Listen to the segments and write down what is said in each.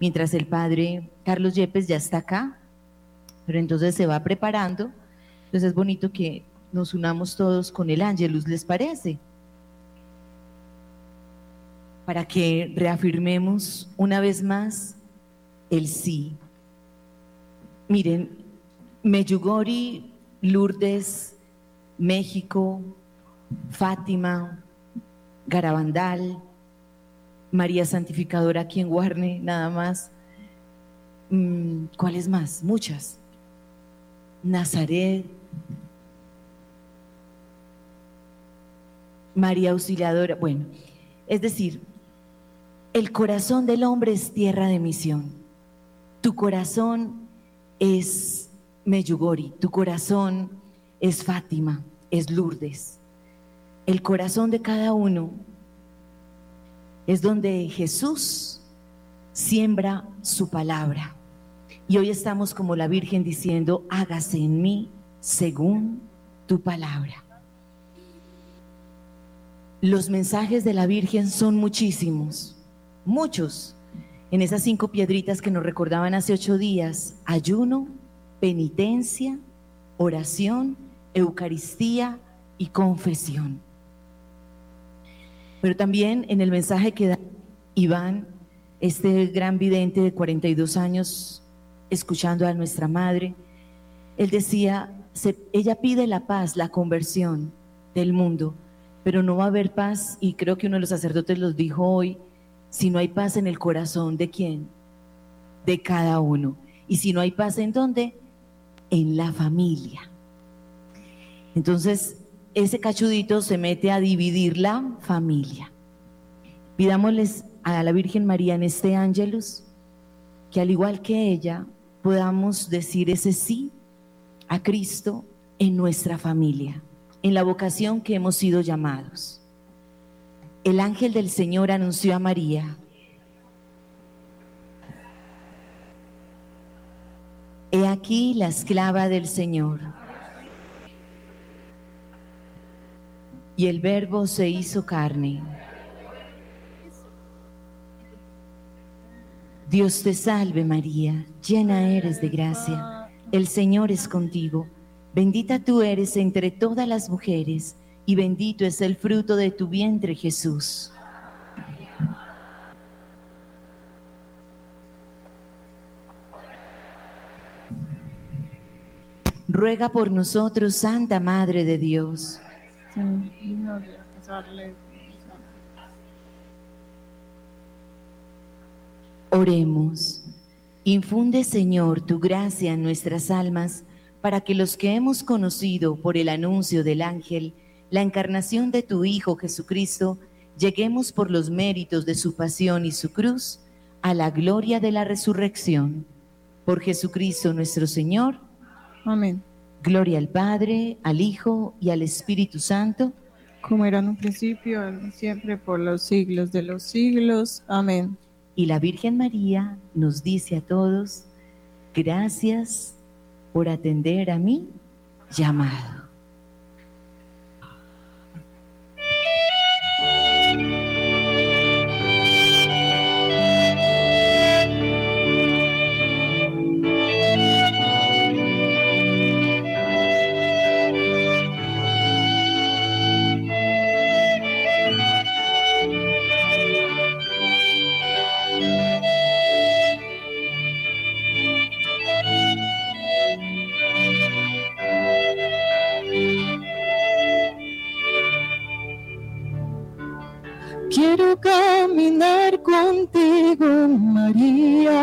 mientras el padre Carlos Yepes ya está acá, pero entonces se va preparando. Entonces es bonito que nos unamos todos con el ángelus, ¿les parece? Para que reafirmemos una vez más el sí. Miren, Meyugori, Lourdes, México, Fátima, Garabandal, María Santificadora aquí en Guarne, nada más. Mm, ¿Cuáles más? Muchas. Nazaret, María Auxiliadora. Bueno, es decir, el corazón del hombre es tierra de misión. Tu corazón es Meyugori, tu corazón es Fátima, es Lourdes. El corazón de cada uno es donde Jesús siembra su palabra. Y hoy estamos como la Virgen diciendo, hágase en mí según tu palabra. Los mensajes de la Virgen son muchísimos, muchos. En esas cinco piedritas que nos recordaban hace ocho días, ayuno, penitencia, oración, Eucaristía y confesión. Pero también en el mensaje que da Iván, este gran vidente de 42 años, escuchando a nuestra madre, él decía, ella pide la paz, la conversión del mundo, pero no va a haber paz, y creo que uno de los sacerdotes los dijo hoy, si no hay paz en el corazón de quién, de cada uno. Y si no hay paz en dónde, en la familia. Entonces, ese cachudito se mete a dividir la familia. Pidámosles a la Virgen María en este ángelus que al igual que ella podamos decir ese sí a Cristo en nuestra familia, en la vocación que hemos sido llamados. El ángel del Señor anunció a María, He aquí la esclava del Señor y el verbo se hizo carne. Dios te salve María, llena eres de gracia, el Señor es contigo, bendita tú eres entre todas las mujeres, y bendito es el fruto de tu vientre Jesús. Ruega por nosotros, Santa Madre de Dios Oremos. Infunde, Señor, tu gracia en nuestras almas para que los que hemos conocido por el anuncio del ángel la encarnación de tu Hijo Jesucristo, lleguemos por los méritos de su pasión y su cruz a la gloria de la resurrección. Por Jesucristo nuestro Señor. Amén. Gloria al Padre, al Hijo y al Espíritu Santo. Como era en un principio, siempre, por los siglos de los siglos. Amén. Y la Virgen María nos dice a todos, gracias por atender a mi llamado. contigo, María.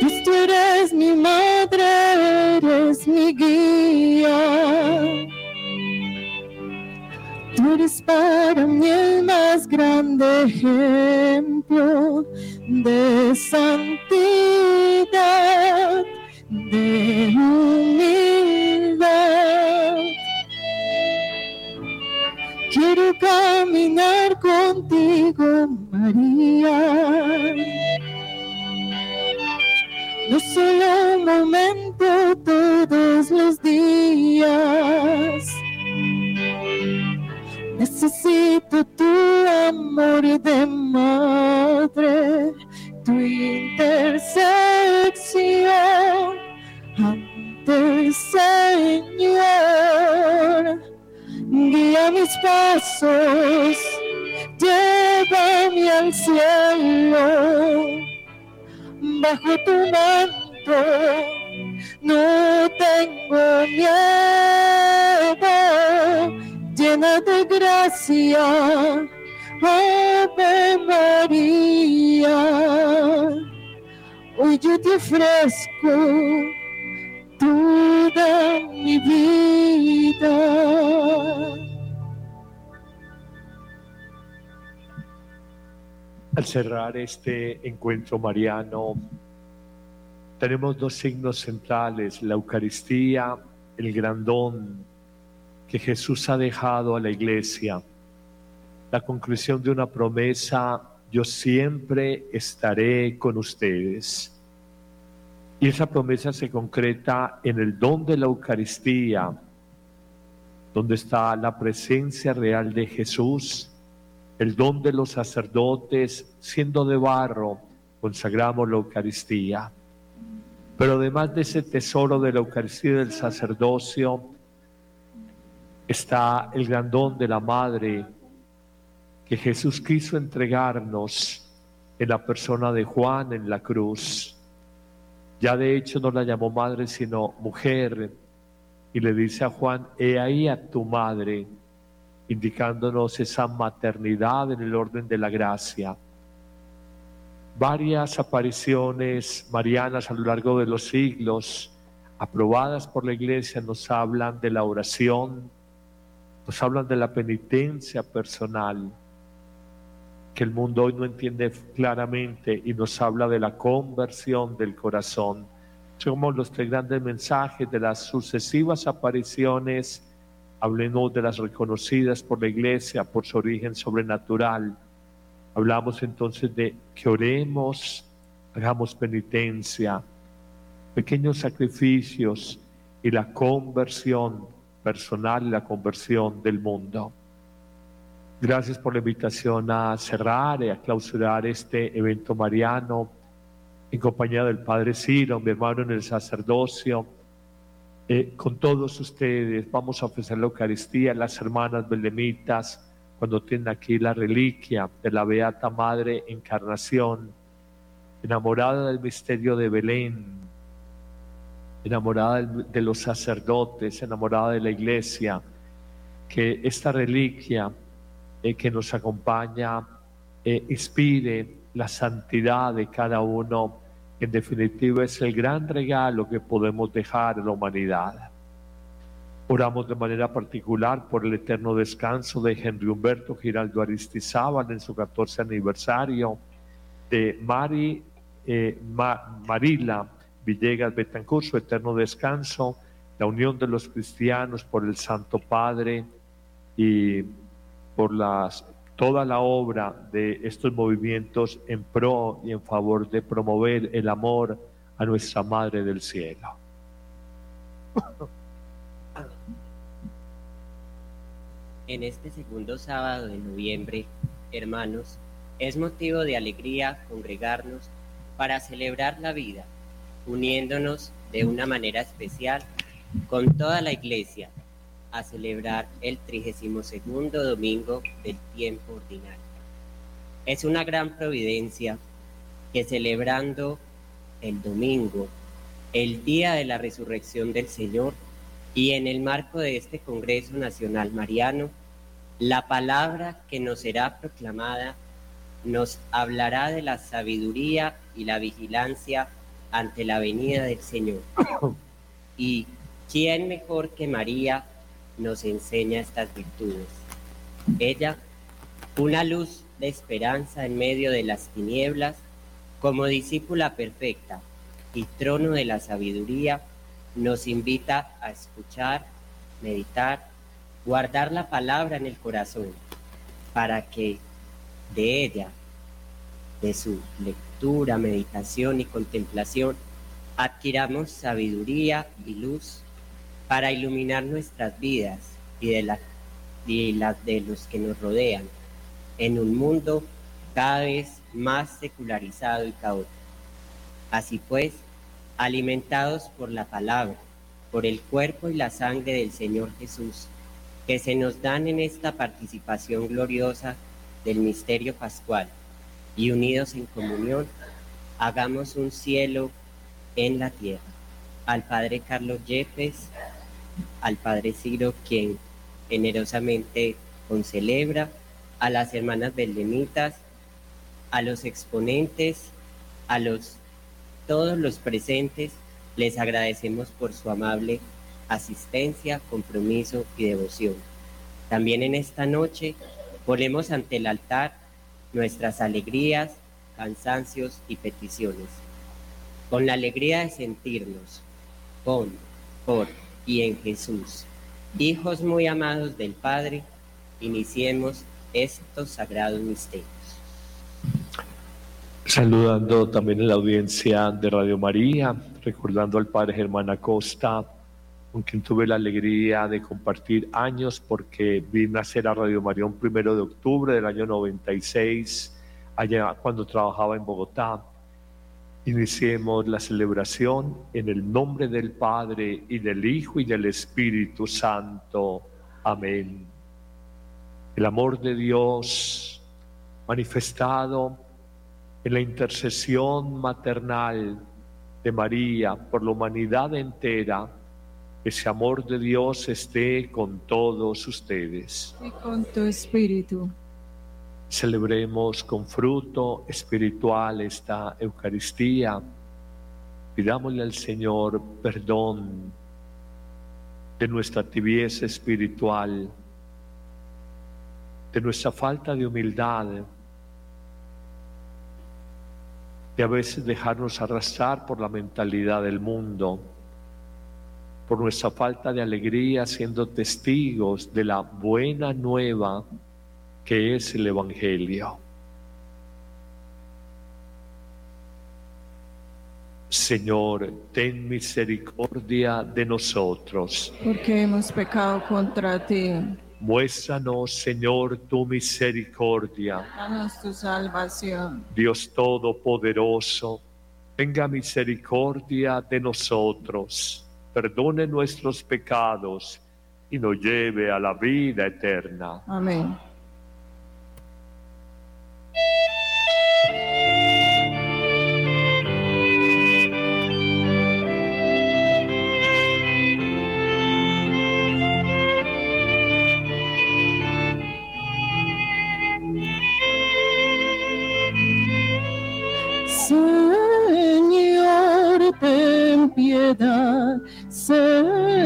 Pues tú eres mi madre, eres mi guía. Tú eres para mí el más grande ejemplo de santidad, de humildad quiero caminar contigo, María. No solo un momento, todos los días. Necesito tu amor de madre, tu intersección ante el Señor guía mis pasos, llévame al cielo, bajo tu manto no tengo miedo, llena de gracia, Ave María, hoy yo te ofrezco Al cerrar este encuentro mariano, tenemos dos signos centrales, la Eucaristía, el gran don que Jesús ha dejado a la iglesia, la conclusión de una promesa, yo siempre estaré con ustedes. Y esa promesa se concreta en el don de la Eucaristía, donde está la presencia real de Jesús, el don de los sacerdotes, siendo de barro, consagramos la Eucaristía. Pero además de ese tesoro de la Eucaristía del sacerdocio, está el gran don de la Madre que Jesús quiso entregarnos en la persona de Juan en la cruz. Ya de hecho no la llamó madre, sino mujer. Y le dice a Juan, he ahí a tu madre, indicándonos esa maternidad en el orden de la gracia. Varias apariciones marianas a lo largo de los siglos, aprobadas por la iglesia, nos hablan de la oración, nos hablan de la penitencia personal, que el mundo hoy no entiende claramente y nos habla de la conversión del corazón. Somos los tres grandes mensajes de las sucesivas apariciones. Hablemos de las reconocidas por la iglesia por su origen sobrenatural. Hablamos entonces de que oremos, hagamos penitencia, pequeños sacrificios y la conversión personal y la conversión del mundo. Gracias por la invitación a cerrar y a clausurar este evento mariano en compañía del Padre Ciro, mi hermano en el sacerdocio. Eh, con todos ustedes vamos a ofrecer la Eucaristía, las hermanas belemitas, cuando tienen aquí la reliquia de la Beata Madre Encarnación, enamorada del misterio de Belén, enamorada de los sacerdotes, enamorada de la iglesia, que esta reliquia eh, que nos acompaña eh, inspire la santidad de cada uno. En definitiva, es el gran regalo que podemos dejar a la humanidad. Oramos de manera particular por el eterno descanso de Henry Humberto Giraldo Aristizábal en su 14 aniversario, de Mari, eh, Marila Villegas Betancur, su eterno descanso, la unión de los cristianos por el Santo Padre y por las, toda la obra de estos movimientos en pro y en favor de promover el amor a nuestra Madre del Cielo. En este segundo sábado de noviembre, hermanos, es motivo de alegría congregarnos para celebrar la vida, uniéndonos de una manera especial con toda la iglesia a celebrar el 32 domingo del tiempo ordinario. Es una gran providencia que celebrando el domingo, el día de la resurrección del Señor, y en el marco de este Congreso Nacional Mariano, la palabra que nos será proclamada nos hablará de la sabiduría y la vigilancia ante la venida del Señor. Y quién mejor que María nos enseña estas virtudes. Ella, una luz de esperanza en medio de las tinieblas, como discípula perfecta y trono de la sabiduría, nos invita a escuchar, meditar, guardar la palabra en el corazón, para que de ella, de su lectura, meditación y contemplación, adquiramos sabiduría y luz para iluminar nuestras vidas y de, las de los que nos rodean en un mundo cada vez más secularizado y caótico. Así pues, alimentados por la palabra, por el cuerpo y la sangre del Señor Jesús, que se nos dan en esta participación gloriosa del misterio pascual, y unidos en comunión, hagamos un cielo en la tierra. Al Padre Carlos Yepes, al Padre Ciro, quien generosamente concelebra, a las hermanas beldemitas, a los exponentes, a los todos los presentes, les agradecemos por su amable asistencia, compromiso y devoción. También en esta noche ponemos ante el altar nuestras alegrías, cansancios y peticiones. Con la alegría de sentirnos con, por y en Jesús, hijos muy amados del Padre, iniciemos estos sagrados misterios. Saludando también a la audiencia de Radio María, recordando al Padre Germán Acosta, con quien tuve la alegría de compartir años porque vine a hacer a Radio María un primero de octubre del año 96, allá cuando trabajaba en Bogotá. Iniciemos la celebración en el nombre del Padre y del Hijo y del Espíritu Santo. Amén. El amor de Dios manifestado en la intercesión maternal de María por la humanidad entera, ese amor de Dios esté con todos ustedes. Y con tu espíritu. Celebremos con fruto espiritual esta Eucaristía. Pidámosle al Señor perdón de nuestra tibieza espiritual, de nuestra falta de humildad, de a veces dejarnos arrastrar por la mentalidad del mundo, por nuestra falta de alegría siendo testigos de la buena nueva que es el Evangelio. Señor, ten misericordia de nosotros. Porque hemos pecado contra ti. Muéstranos, Señor, tu misericordia. Danos tu salvación. Dios Todopoderoso, tenga misericordia de nosotros, perdone nuestros pecados y nos lleve a la vida eterna. Amén.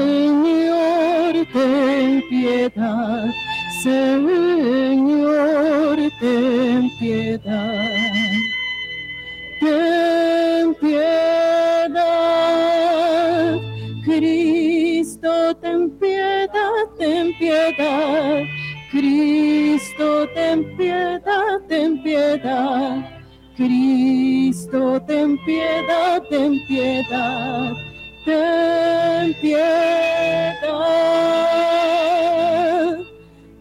Señor, ten piedad, Señor, ten piedad. Ten piedad, Cristo, ten piedad, ten piedad. Cristo, ten piedad, ten piedad. Cristo, ten piedad, ten piedad ten piedad.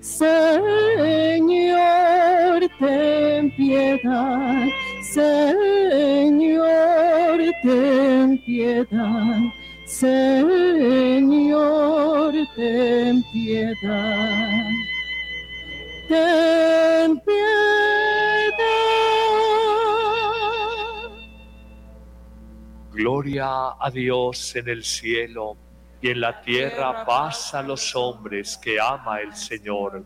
Señor, ten piedad. Señor, ten piedad. Señor, ten piedad. Ten Gloria a Dios en el cielo y en la tierra paz a los hombres que ama el Señor.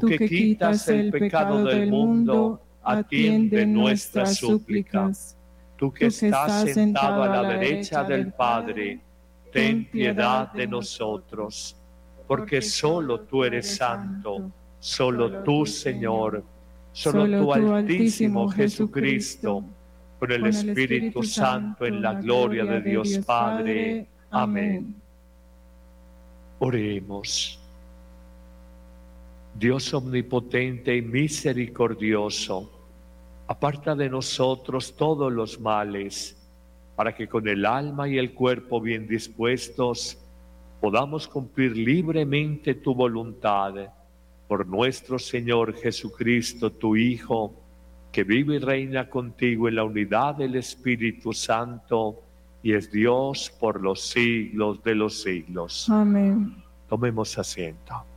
Tú que quitas el pecado del mundo, atiende nuestras súplicas. Tú que estás sentado a la derecha del Padre, ten piedad de nosotros, porque solo tú eres santo, solo tú, Señor, Solo tu Altísimo Jesucristo, por el Espíritu Santo, en la gloria de Dios Padre. Amén. Oremos. Dios omnipotente y misericordioso, aparta de nosotros todos los males, para que con el alma y el cuerpo bien dispuestos podamos cumplir libremente tu voluntad por nuestro Señor Jesucristo, tu Hijo, que vive y reina contigo en la unidad del Espíritu Santo y es Dios por los siglos de los siglos. Amén. Tomemos asiento.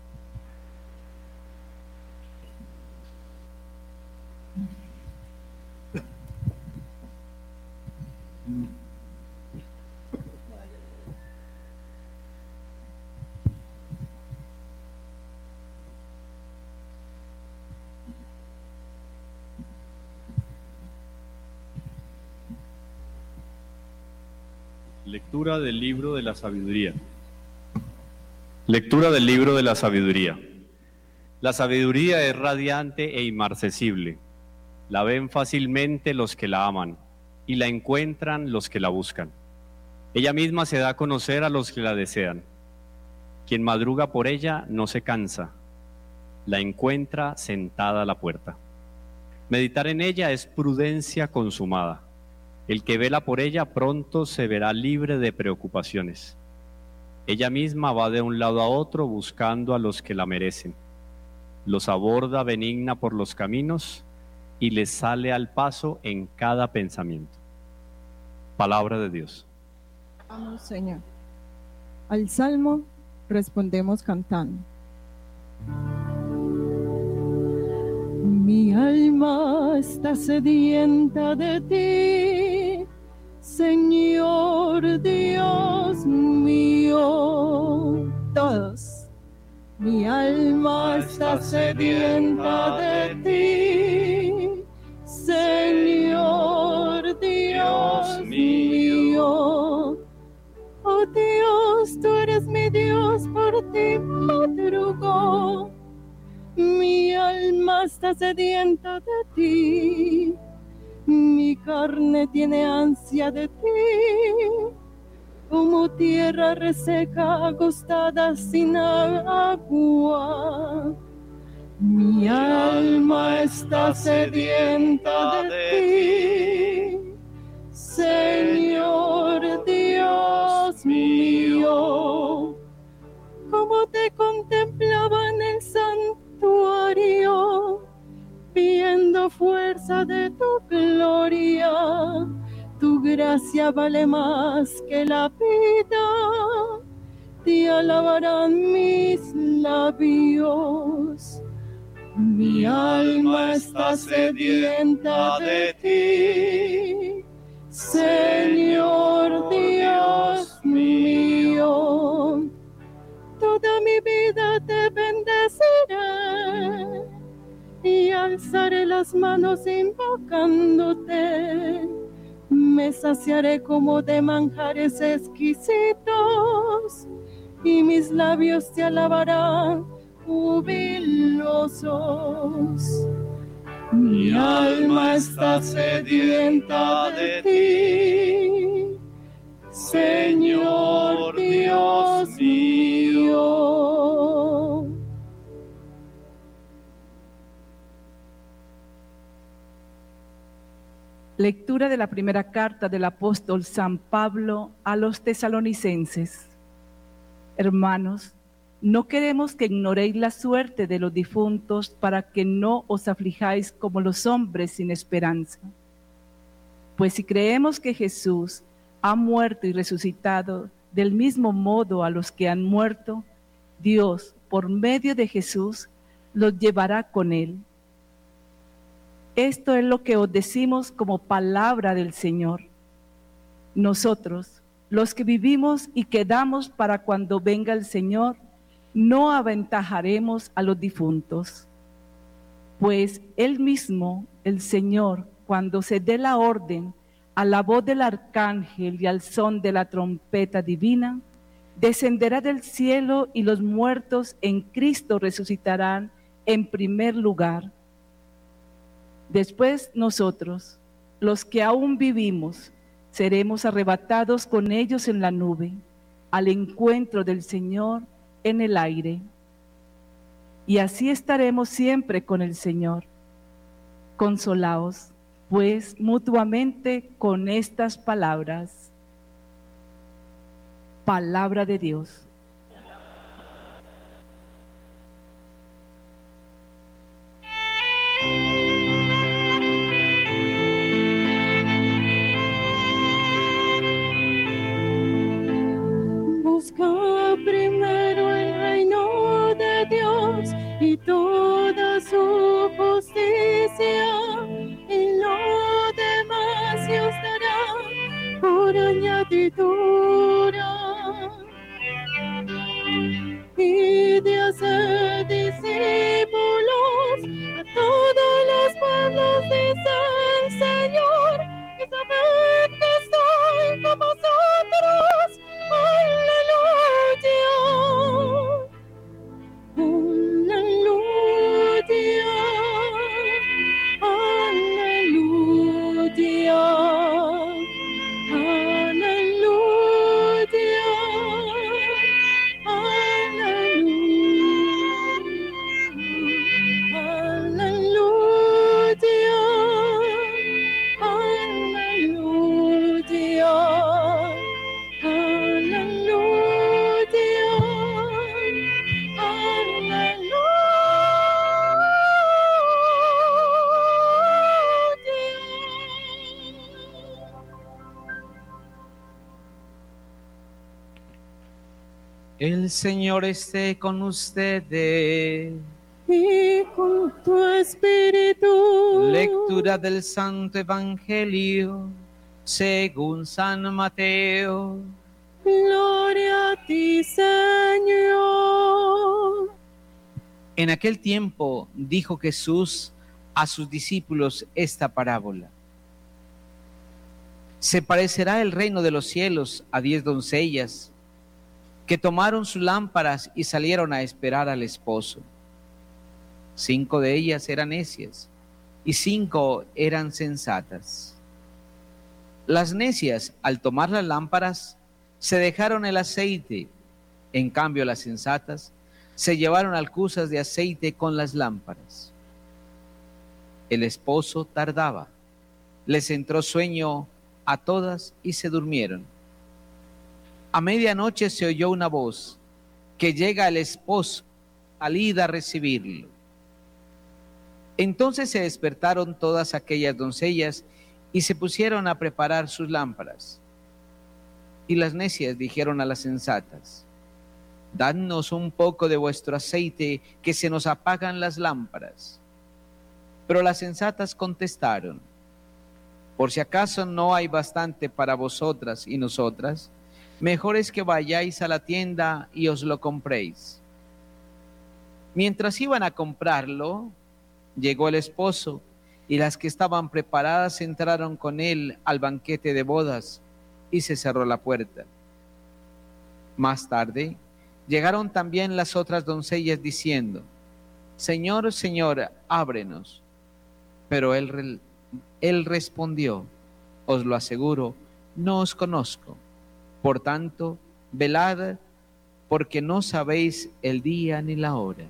Lectura del libro de la sabiduría. Lectura del libro de la sabiduría. La sabiduría es radiante e inmarcesible. La ven fácilmente los que la aman y la encuentran los que la buscan. Ella misma se da a conocer a los que la desean. Quien madruga por ella no se cansa. La encuentra sentada a la puerta. Meditar en ella es prudencia consumada. El que vela por ella pronto se verá libre de preocupaciones. Ella misma va de un lado a otro buscando a los que la merecen. Los aborda benigna por los caminos y les sale al paso en cada pensamiento. Palabra de Dios. Vamos, Señor. Al salmo respondemos cantando. Mi alma está sedienta de ti, Señor Dios mío. Todos. Mi alma está sedienta de ti, Dios, por ti madrugo mi alma está sedienta de ti, mi carne tiene ansia de ti, como tierra reseca acostada sin agua. Mi alma está sedienta de ti, Señor Dios mío. Como te contemplaba en el santo viendo fuerza de tu gloria. Tu gracia vale más que la vida, te alabarán mis labios. Mi alma está sedienta de ti, Señor Dios mío toda mi vida te bendeciré y alzaré las manos invocándote. Me saciaré como de manjares exquisitos y mis labios te alabarán jubilosos. Mi alma está sedienta de ti, Señor Dios mío. Lectura de la primera carta del apóstol San Pablo a los tesalonicenses. Hermanos, no queremos que ignoréis la suerte de los difuntos para que no os aflijáis como los hombres sin esperanza. Pues si creemos que Jesús ha muerto y resucitado del mismo modo a los que han muerto, Dios, por medio de Jesús, los llevará con él esto es lo que os decimos como palabra del Señor. Nosotros, los que vivimos y quedamos para cuando venga el Señor, no aventajaremos a los difuntos, pues Él mismo, el Señor, cuando se dé la orden a la voz del arcángel y al son de la trompeta divina, descenderá del cielo y los muertos en Cristo resucitarán en primer lugar Después nosotros, los que aún vivimos, seremos arrebatados con ellos en la nube, al encuentro del Señor en el aire. Y así estaremos siempre con el Señor. Consolaos, pues mutuamente con estas palabras. Palabra de Dios. Busca primero el reino de Dios y toda su por añadidura. Y de hacer discípulos a todos los pueblos, dice el El Señor esté con ustedes. Y con tu espíritu. Lectura del Santo Evangelio según San Mateo. Gloria a ti, Señor. En aquel tiempo dijo Jesús a sus discípulos esta parábola. Se parecerá el reino de los cielos a diez doncellas que tomaron sus lámparas y salieron a esperar al esposo. Cinco de ellas eran necias y cinco eran sensatas. Las necias, al tomar las lámparas, se dejaron el aceite. En cambio, las sensatas se llevaron alcusas de aceite con las lámparas. El esposo tardaba. Les entró sueño a todas y se durmieron. A medianoche se oyó una voz que llega el esposo, salida a recibirlo. Entonces se despertaron todas aquellas doncellas y se pusieron a preparar sus lámparas. Y las necias dijeron a las sensatas, Dadnos un poco de vuestro aceite, que se nos apagan las lámparas. Pero las sensatas contestaron, Por si acaso no hay bastante para vosotras y nosotras, mejor es que vayáis a la tienda y os lo compréis. Mientras iban a comprarlo, llegó el esposo y las que estaban preparadas entraron con él al banquete de bodas y se cerró la puerta. Más tarde llegaron también las otras doncellas diciendo, Señor, Señor, ábrenos. Pero él, él respondió, os lo aseguro, no os conozco. Por tanto, velad porque no sabéis el día ni la hora.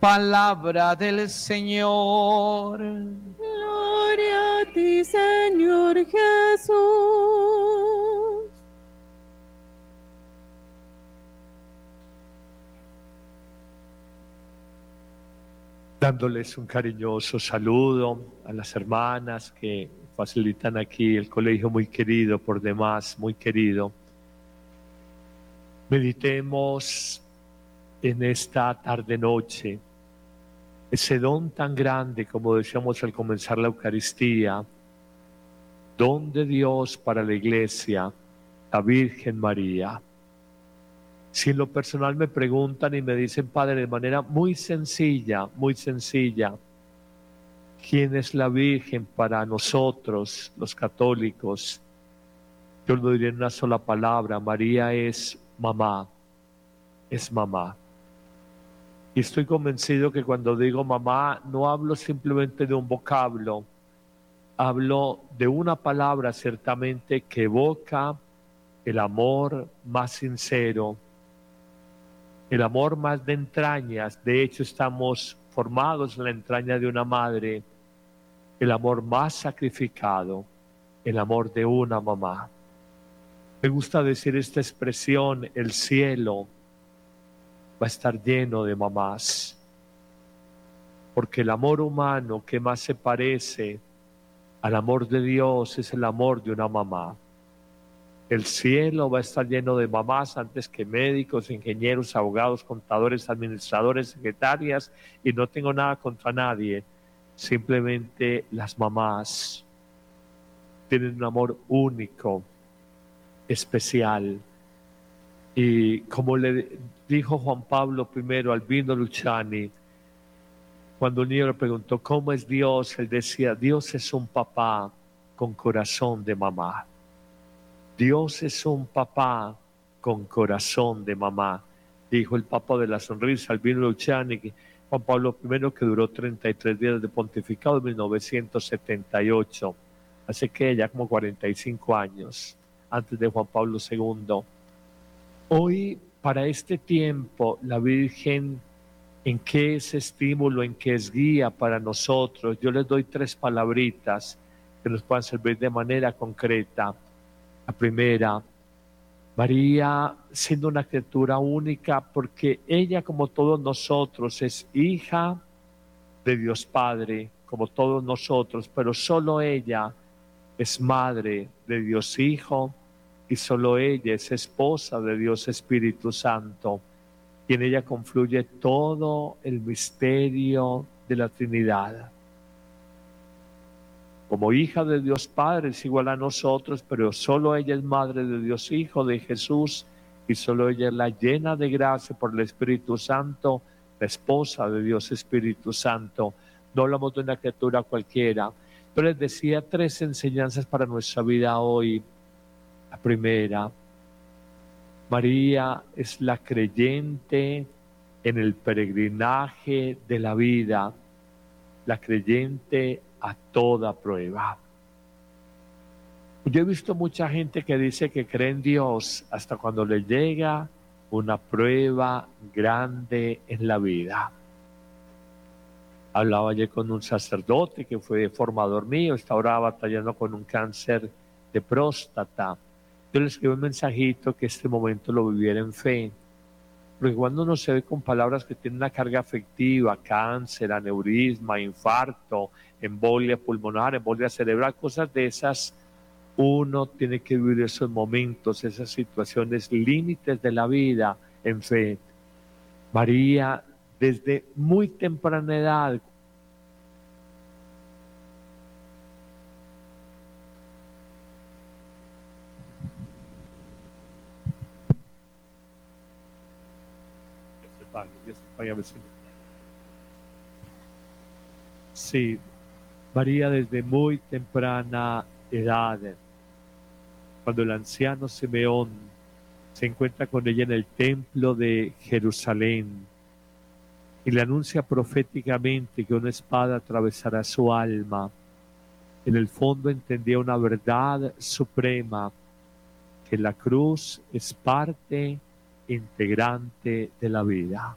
Palabra del Señor. Gloria a ti, Señor Jesús. Dándoles un cariñoso saludo a las hermanas que facilitan aquí el colegio muy querido, por demás, muy querido. Meditemos en esta tarde-noche ese don tan grande, como decíamos al comenzar la Eucaristía, don de Dios para la iglesia, la Virgen María. Si en lo personal me preguntan y me dicen, Padre, de manera muy sencilla, muy sencilla, ¿quién es la Virgen para nosotros, los católicos? Yo lo diré en una sola palabra, María es mamá, es mamá. Y estoy convencido que cuando digo mamá, no hablo simplemente de un vocablo, hablo de una palabra ciertamente que evoca el amor más sincero, el amor más de entrañas. De hecho, estamos formados en la entraña de una madre, el amor más sacrificado, el amor de una mamá. Me gusta decir esta expresión, el cielo va a estar lleno de mamás, porque el amor humano que más se parece al amor de Dios es el amor de una mamá. El cielo va a estar lleno de mamás antes que médicos, ingenieros, abogados, contadores, administradores, secretarias, y no tengo nada contra nadie. Simplemente las mamás tienen un amor único, especial. Y como le dijo Juan Pablo I al Vino Luciani, cuando un niño le preguntó cómo es Dios, él decía, Dios es un papá con corazón de mamá. Dios es un papá con corazón de mamá, dijo el Papa de la Sonrisa, Albino Luciani, Juan Pablo I, que duró 33 días de pontificado en 1978, hace que ya como 45 años, antes de Juan Pablo II. Hoy, para este tiempo, la Virgen, ¿en qué es estímulo, en qué es guía para nosotros? Yo les doy tres palabritas que nos puedan servir de manera concreta la primera, María siendo una criatura única porque ella como todos nosotros es hija de Dios Padre, como todos nosotros, pero solo ella es madre de Dios Hijo y solo ella es esposa de Dios Espíritu Santo. Y en ella confluye todo el misterio de la Trinidad como hija de Dios Padre es igual a nosotros, pero solo ella es madre de Dios Hijo, de Jesús, y solo ella es la llena de gracia por el Espíritu Santo, la esposa de Dios Espíritu Santo. No hablamos de una criatura cualquiera. Yo les decía tres enseñanzas para nuestra vida hoy. La primera, María es la creyente en el peregrinaje de la vida, la creyente a toda prueba. Yo he visto mucha gente que dice que cree en Dios hasta cuando le llega una prueba grande en la vida. Hablaba ayer con un sacerdote que fue formador mío, está ahora batallando con un cáncer de próstata. Yo le escribí un mensajito que este momento lo viviera en fe. Porque cuando uno se ve con palabras que tienen una carga afectiva, cáncer, aneurisma, infarto, embolia pulmonar, embolia cerebral, cosas de esas, uno tiene que vivir esos momentos, esas situaciones límites de la vida en fe. María, desde muy temprana edad, Sí, María desde muy temprana edad, cuando el anciano Simeón se encuentra con ella en el templo de Jerusalén y le anuncia proféticamente que una espada atravesará su alma. En el fondo entendía una verdad suprema, que la cruz es parte integrante de la vida.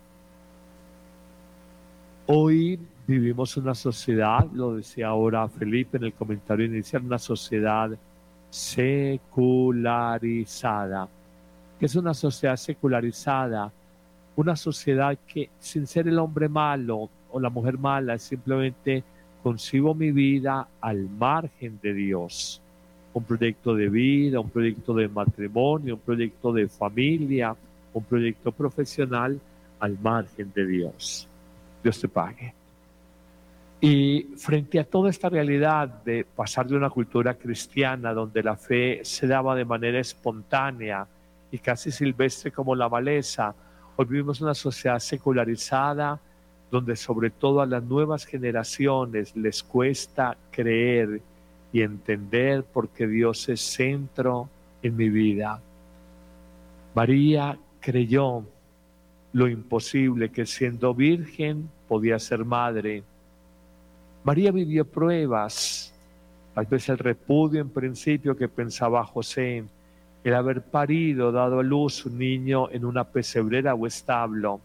Hoy vivimos una sociedad, lo decía ahora Felipe en el comentario inicial, una sociedad secularizada. que es una sociedad secularizada? Una sociedad que sin ser el hombre malo o la mujer mala, simplemente concibo mi vida al margen de Dios. Un proyecto de vida, un proyecto de matrimonio, un proyecto de familia, un proyecto profesional al margen de Dios. Dios te pague. Y frente a toda esta realidad de pasar de una cultura cristiana donde la fe se daba de manera espontánea y casi silvestre como la maleza, hoy vivimos una sociedad secularizada donde sobre todo a las nuevas generaciones les cuesta creer y entender porque Dios es centro en mi vida. María creyó lo imposible que siendo virgen podía ser madre. María vivió pruebas, tal vez el repudio en principio que pensaba José, el haber parido, dado a luz un niño en una pesebrera o establo,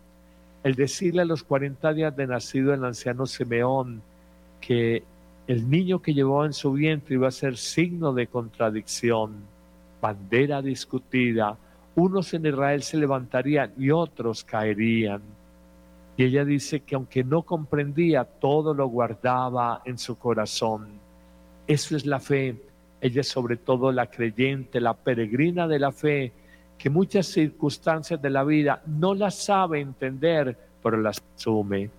el decirle a los 40 días de nacido el anciano Simeón que el niño que llevó en su vientre iba a ser signo de contradicción, bandera discutida, unos en Israel se levantarían y otros caerían. Y ella dice que aunque no comprendía, todo lo guardaba en su corazón. Eso es la fe. Ella es sobre todo la creyente, la peregrina de la fe, que muchas circunstancias de la vida no las sabe entender, pero las asume.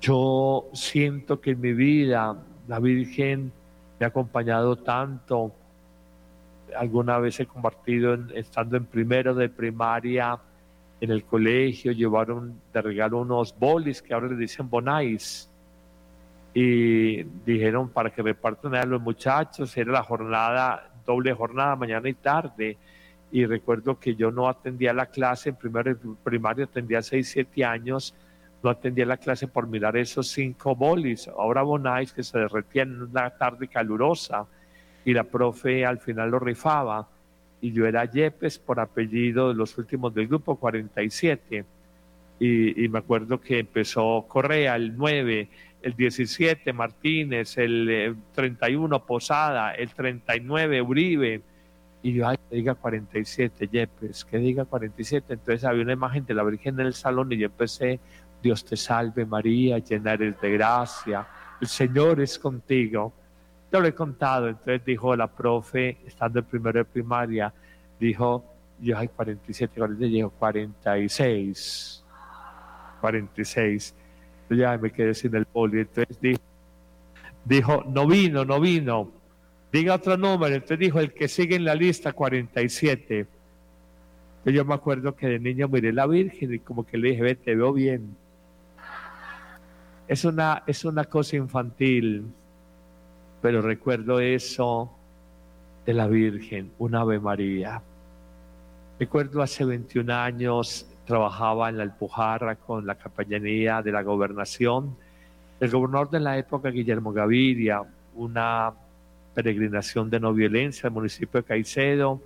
Yo siento que en mi vida la Virgen me ha acompañado tanto. Alguna vez he compartido estando en primero de primaria en el colegio, llevaron de regalo unos bolis que ahora le dicen bonais. Y dijeron para que repartan a los muchachos, era la jornada, doble jornada, mañana y tarde. Y recuerdo que yo no atendía la clase, en primero primaria atendía 6, 7 años, no atendía la clase por mirar esos cinco bolis, ahora bonais que se derretían en una tarde calurosa y la profe al final lo rifaba y yo era Yepes por apellido de los últimos del grupo 47 y, y me acuerdo que empezó Correa el 9 el 17 Martínez, el 31 eh, Posada, el 39 Uribe. Y yo, ay, que diga 47, Yepes, que diga 47. Entonces había una imagen de la Virgen en el salón y yo empecé, Dios te salve María, llena eres de gracia, el Señor es contigo. Yo lo he contado, entonces dijo la profe, estando en primero de primaria, dijo, yo, ay, 47, 47, dijo 46, 46 ya me quedé sin el poli. Entonces dijo, no vino, no vino. Diga otro número. Entonces dijo, el que sigue en la lista, 47. yo me acuerdo que de niño miré la Virgen y como que le dije, ve, te veo bien. Es una, es una cosa infantil, pero recuerdo eso de la Virgen, una Ave María. Recuerdo hace 21 años trabajaba en la Alpujarra con la capellanía de la gobernación. El gobernador de la época, Guillermo Gaviria, una peregrinación de no violencia al municipio de Caicedo.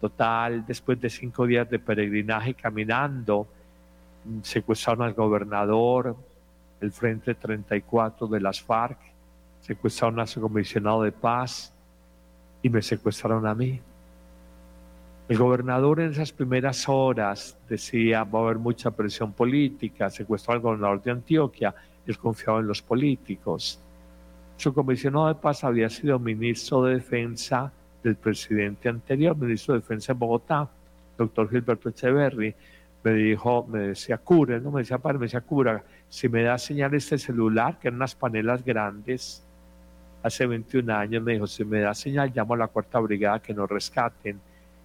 Total, después de cinco días de peregrinaje caminando, secuestraron al gobernador, el Frente 34 de las FARC, secuestraron a su comisionado de paz y me secuestraron a mí. El gobernador en esas primeras horas decía, va a haber mucha presión política, secuestró al gobernador de Antioquia, él confiaba en los políticos. Su comisionado de paz había sido ministro de defensa del presidente anterior, ministro de defensa en Bogotá, doctor Gilberto Echeverry. Me dijo, me decía, cura, no me decía padre, me decía, cura, si me da señal este celular, que eran unas panelas grandes, hace 21 años, me dijo, si me da señal, llamo a la cuarta brigada que nos rescaten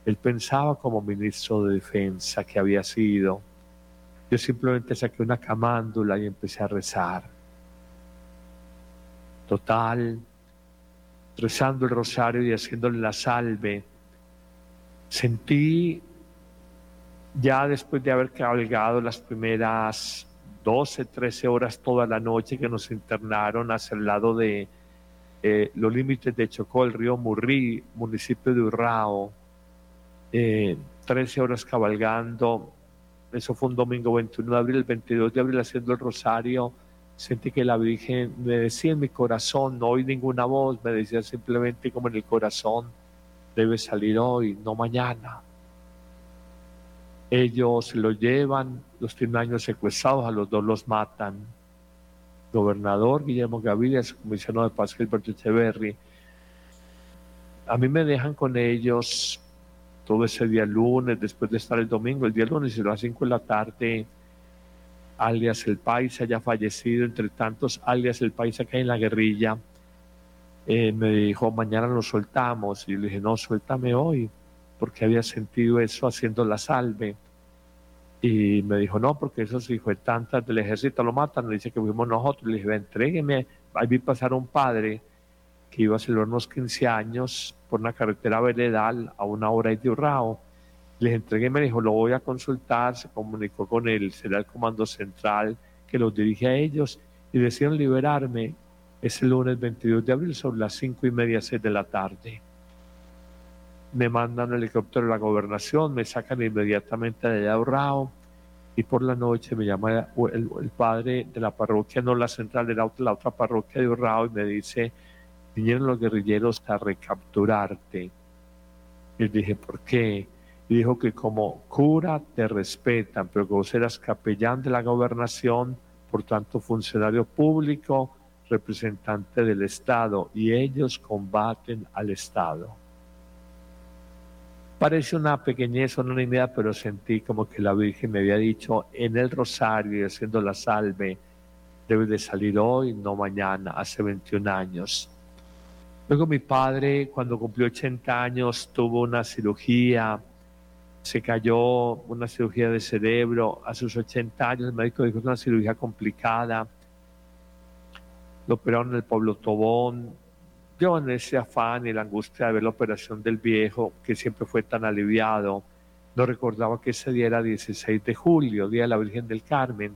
él pensaba como ministro de defensa que había sido. Yo simplemente saqué una camándula y empecé a rezar. Total, rezando el rosario y haciéndole la salve, sentí ya después de haber cabalgado las primeras 12, 13 horas toda la noche que nos internaron hacia el lado de eh, los límites de Chocó, el río Murrí, municipio de Urrao, eh, 13 horas cabalgando. Eso fue un domingo 21 de abril, el 22 de abril haciendo el rosario. Sentí que la Virgen me decía en mi corazón, no oí ninguna voz, me decía simplemente como en el corazón, debe salir hoy, no mañana. Ellos lo llevan, los tienen años secuestrados, a los dos los matan. Gobernador Guillermo Gaviria, comisionado de paz Gilberto Echeverry. A mí me dejan con ellos todo ese día lunes, después de estar el domingo, el día lunes a las 5 de la tarde, alias el Paisa, ya fallecido, entre tantos alias el Paisa hay en la guerrilla, eh, me dijo, mañana lo soltamos. Y le dije, no, suéltame hoy, porque había sentido eso haciendo la salve. Y me dijo, no, porque esos hijos tantas del ejército lo matan. Le dice que fuimos nosotros. Le dije, entrégueme. Ahí vi pasar un padre que iba a celebrar unos 15 años por una carretera veredal a una hora de Urrao. Les entregué, me dijo, lo voy a consultar, se comunicó con él, será el comando central que los dirige a ellos y decidieron liberarme ese lunes 22 de abril sobre las 5 y media, 6 de la tarde. Me mandan el helicóptero de la gobernación, me sacan inmediatamente de allá de Urrao y por la noche me llama el, padre de la parroquia, no la central, de la, la otra parroquia de Urrao y me dice, vinieron los guerrilleros a recapturarte. Y dije, ¿por qué? Y dijo que como cura te respetan, pero que vos eras capellán de la gobernación, por tanto funcionario público, representante del Estado, y ellos combaten al Estado. Parece una pequeñez, una unanimidad, pero sentí como que la Virgen me había dicho en el rosario y haciendo la salve, debe de salir hoy, no mañana, hace 21 años. Luego mi padre, cuando cumplió 80 años, tuvo una cirugía, se cayó, una cirugía de cerebro. A sus 80 años el médico dijo que es una cirugía complicada. Lo operaron en el pueblo Tobón. En ese afán y la angustia de ver la operación del viejo, que siempre fue tan aliviado, no recordaba que ese día era 16 de julio, Día de la Virgen del Carmen.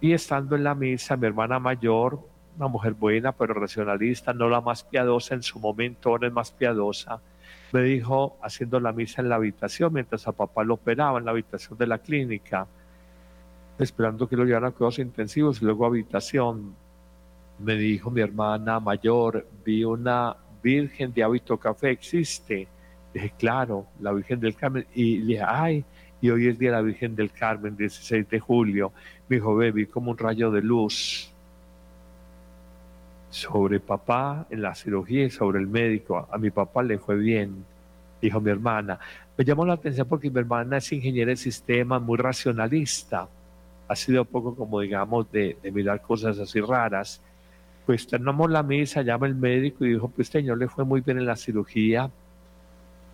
Y estando en la misa, mi hermana mayor, una mujer buena, pero racionalista, no la más piadosa en su momento, ahora es más piadosa, me dijo, haciendo la misa en la habitación, mientras a papá lo operaba en la habitación de la clínica, esperando que lo llevaran a cuidados intensivos y luego a habitación, me dijo mi hermana mayor, vi una Virgen de hábito café, ¿existe? Dije, claro, la Virgen del Carmen. Y le dije, ay, y hoy es Día de la Virgen del Carmen, 16 de julio. Me dijo, vi como un rayo de luz sobre papá en la cirugía y sobre el médico. A mi papá le fue bien, dijo mi hermana. Me llamó la atención porque mi hermana es ingeniera de sistemas, muy racionalista. Ha sido poco como, digamos, de mirar cosas así raras. Pues terminamos la misa, llama el médico y dijo, pues señor, le fue muy bien en la cirugía.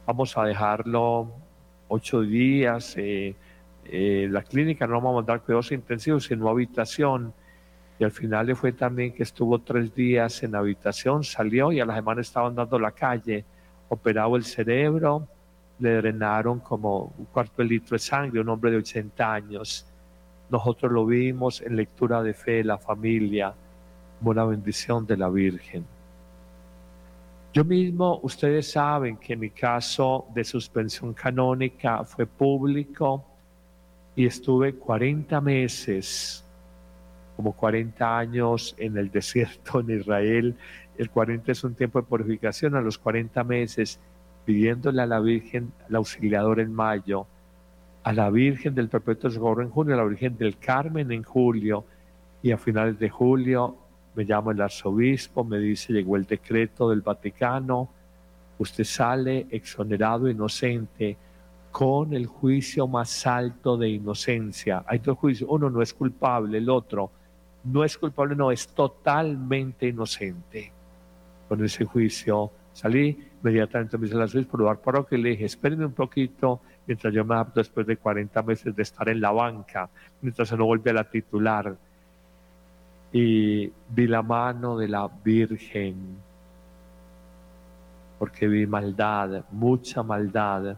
Vamos a dejarlo ocho días. Eh, eh, la clínica no vamos a mandar cuidados intensivos, sino habitación. Y al final le fue también que estuvo tres días en habitación, salió y a la semana estaban dando la calle, operado el cerebro, le drenaron como un cuarto de litro de sangre, un hombre de 80 años. Nosotros lo vimos en lectura de fe, la familia, como una bendición de la Virgen. Yo mismo, ustedes saben que mi caso de suspensión canónica fue público y estuve 40 meses como 40 años en el desierto en Israel. El 40 es un tiempo de purificación, a los 40 meses pidiéndole a la Virgen, la auxiliadora en mayo, a la Virgen del Perpetuo Socorro en junio, a la Virgen del Carmen en julio, y a finales de julio me llama el arzobispo, me dice, llegó el decreto del Vaticano, usted sale exonerado inocente con el juicio más alto de inocencia. Hay dos juicios, uno no es culpable, el otro no es culpable, no, es totalmente inocente. Con ese juicio salí, inmediatamente me hice la Suiza por lugar parroquia y le dije, espérenme un poquito mientras yo me adapto después de 40 meses de estar en la banca, mientras se no vuelve a la titular. Y vi la mano de la Virgen, porque vi maldad, mucha maldad,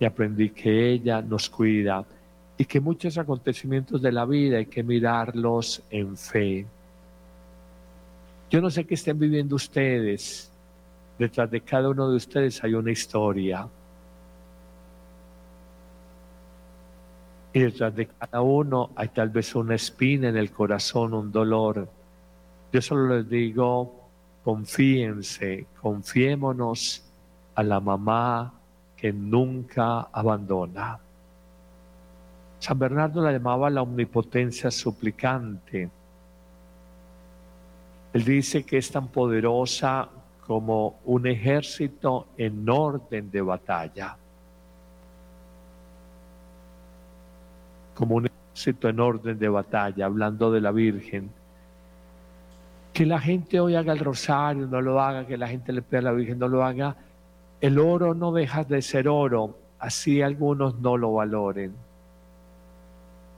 y aprendí que ella nos cuida y que muchos acontecimientos de la vida hay que mirarlos en fe. Yo no sé qué estén viviendo ustedes. Detrás de cada uno de ustedes hay una historia. Y detrás de cada uno hay tal vez una espina en el corazón, un dolor. Yo solo les digo, confíense, confiémonos a la mamá que nunca abandona. San Bernardo la llamaba la omnipotencia suplicante. Él dice que es tan poderosa como un ejército en orden de batalla. Como un ejército en orden de batalla, hablando de la Virgen. Que la gente hoy haga el rosario, no lo haga, que la gente le pida a la Virgen, no lo haga. El oro no deja de ser oro, así algunos no lo valoren.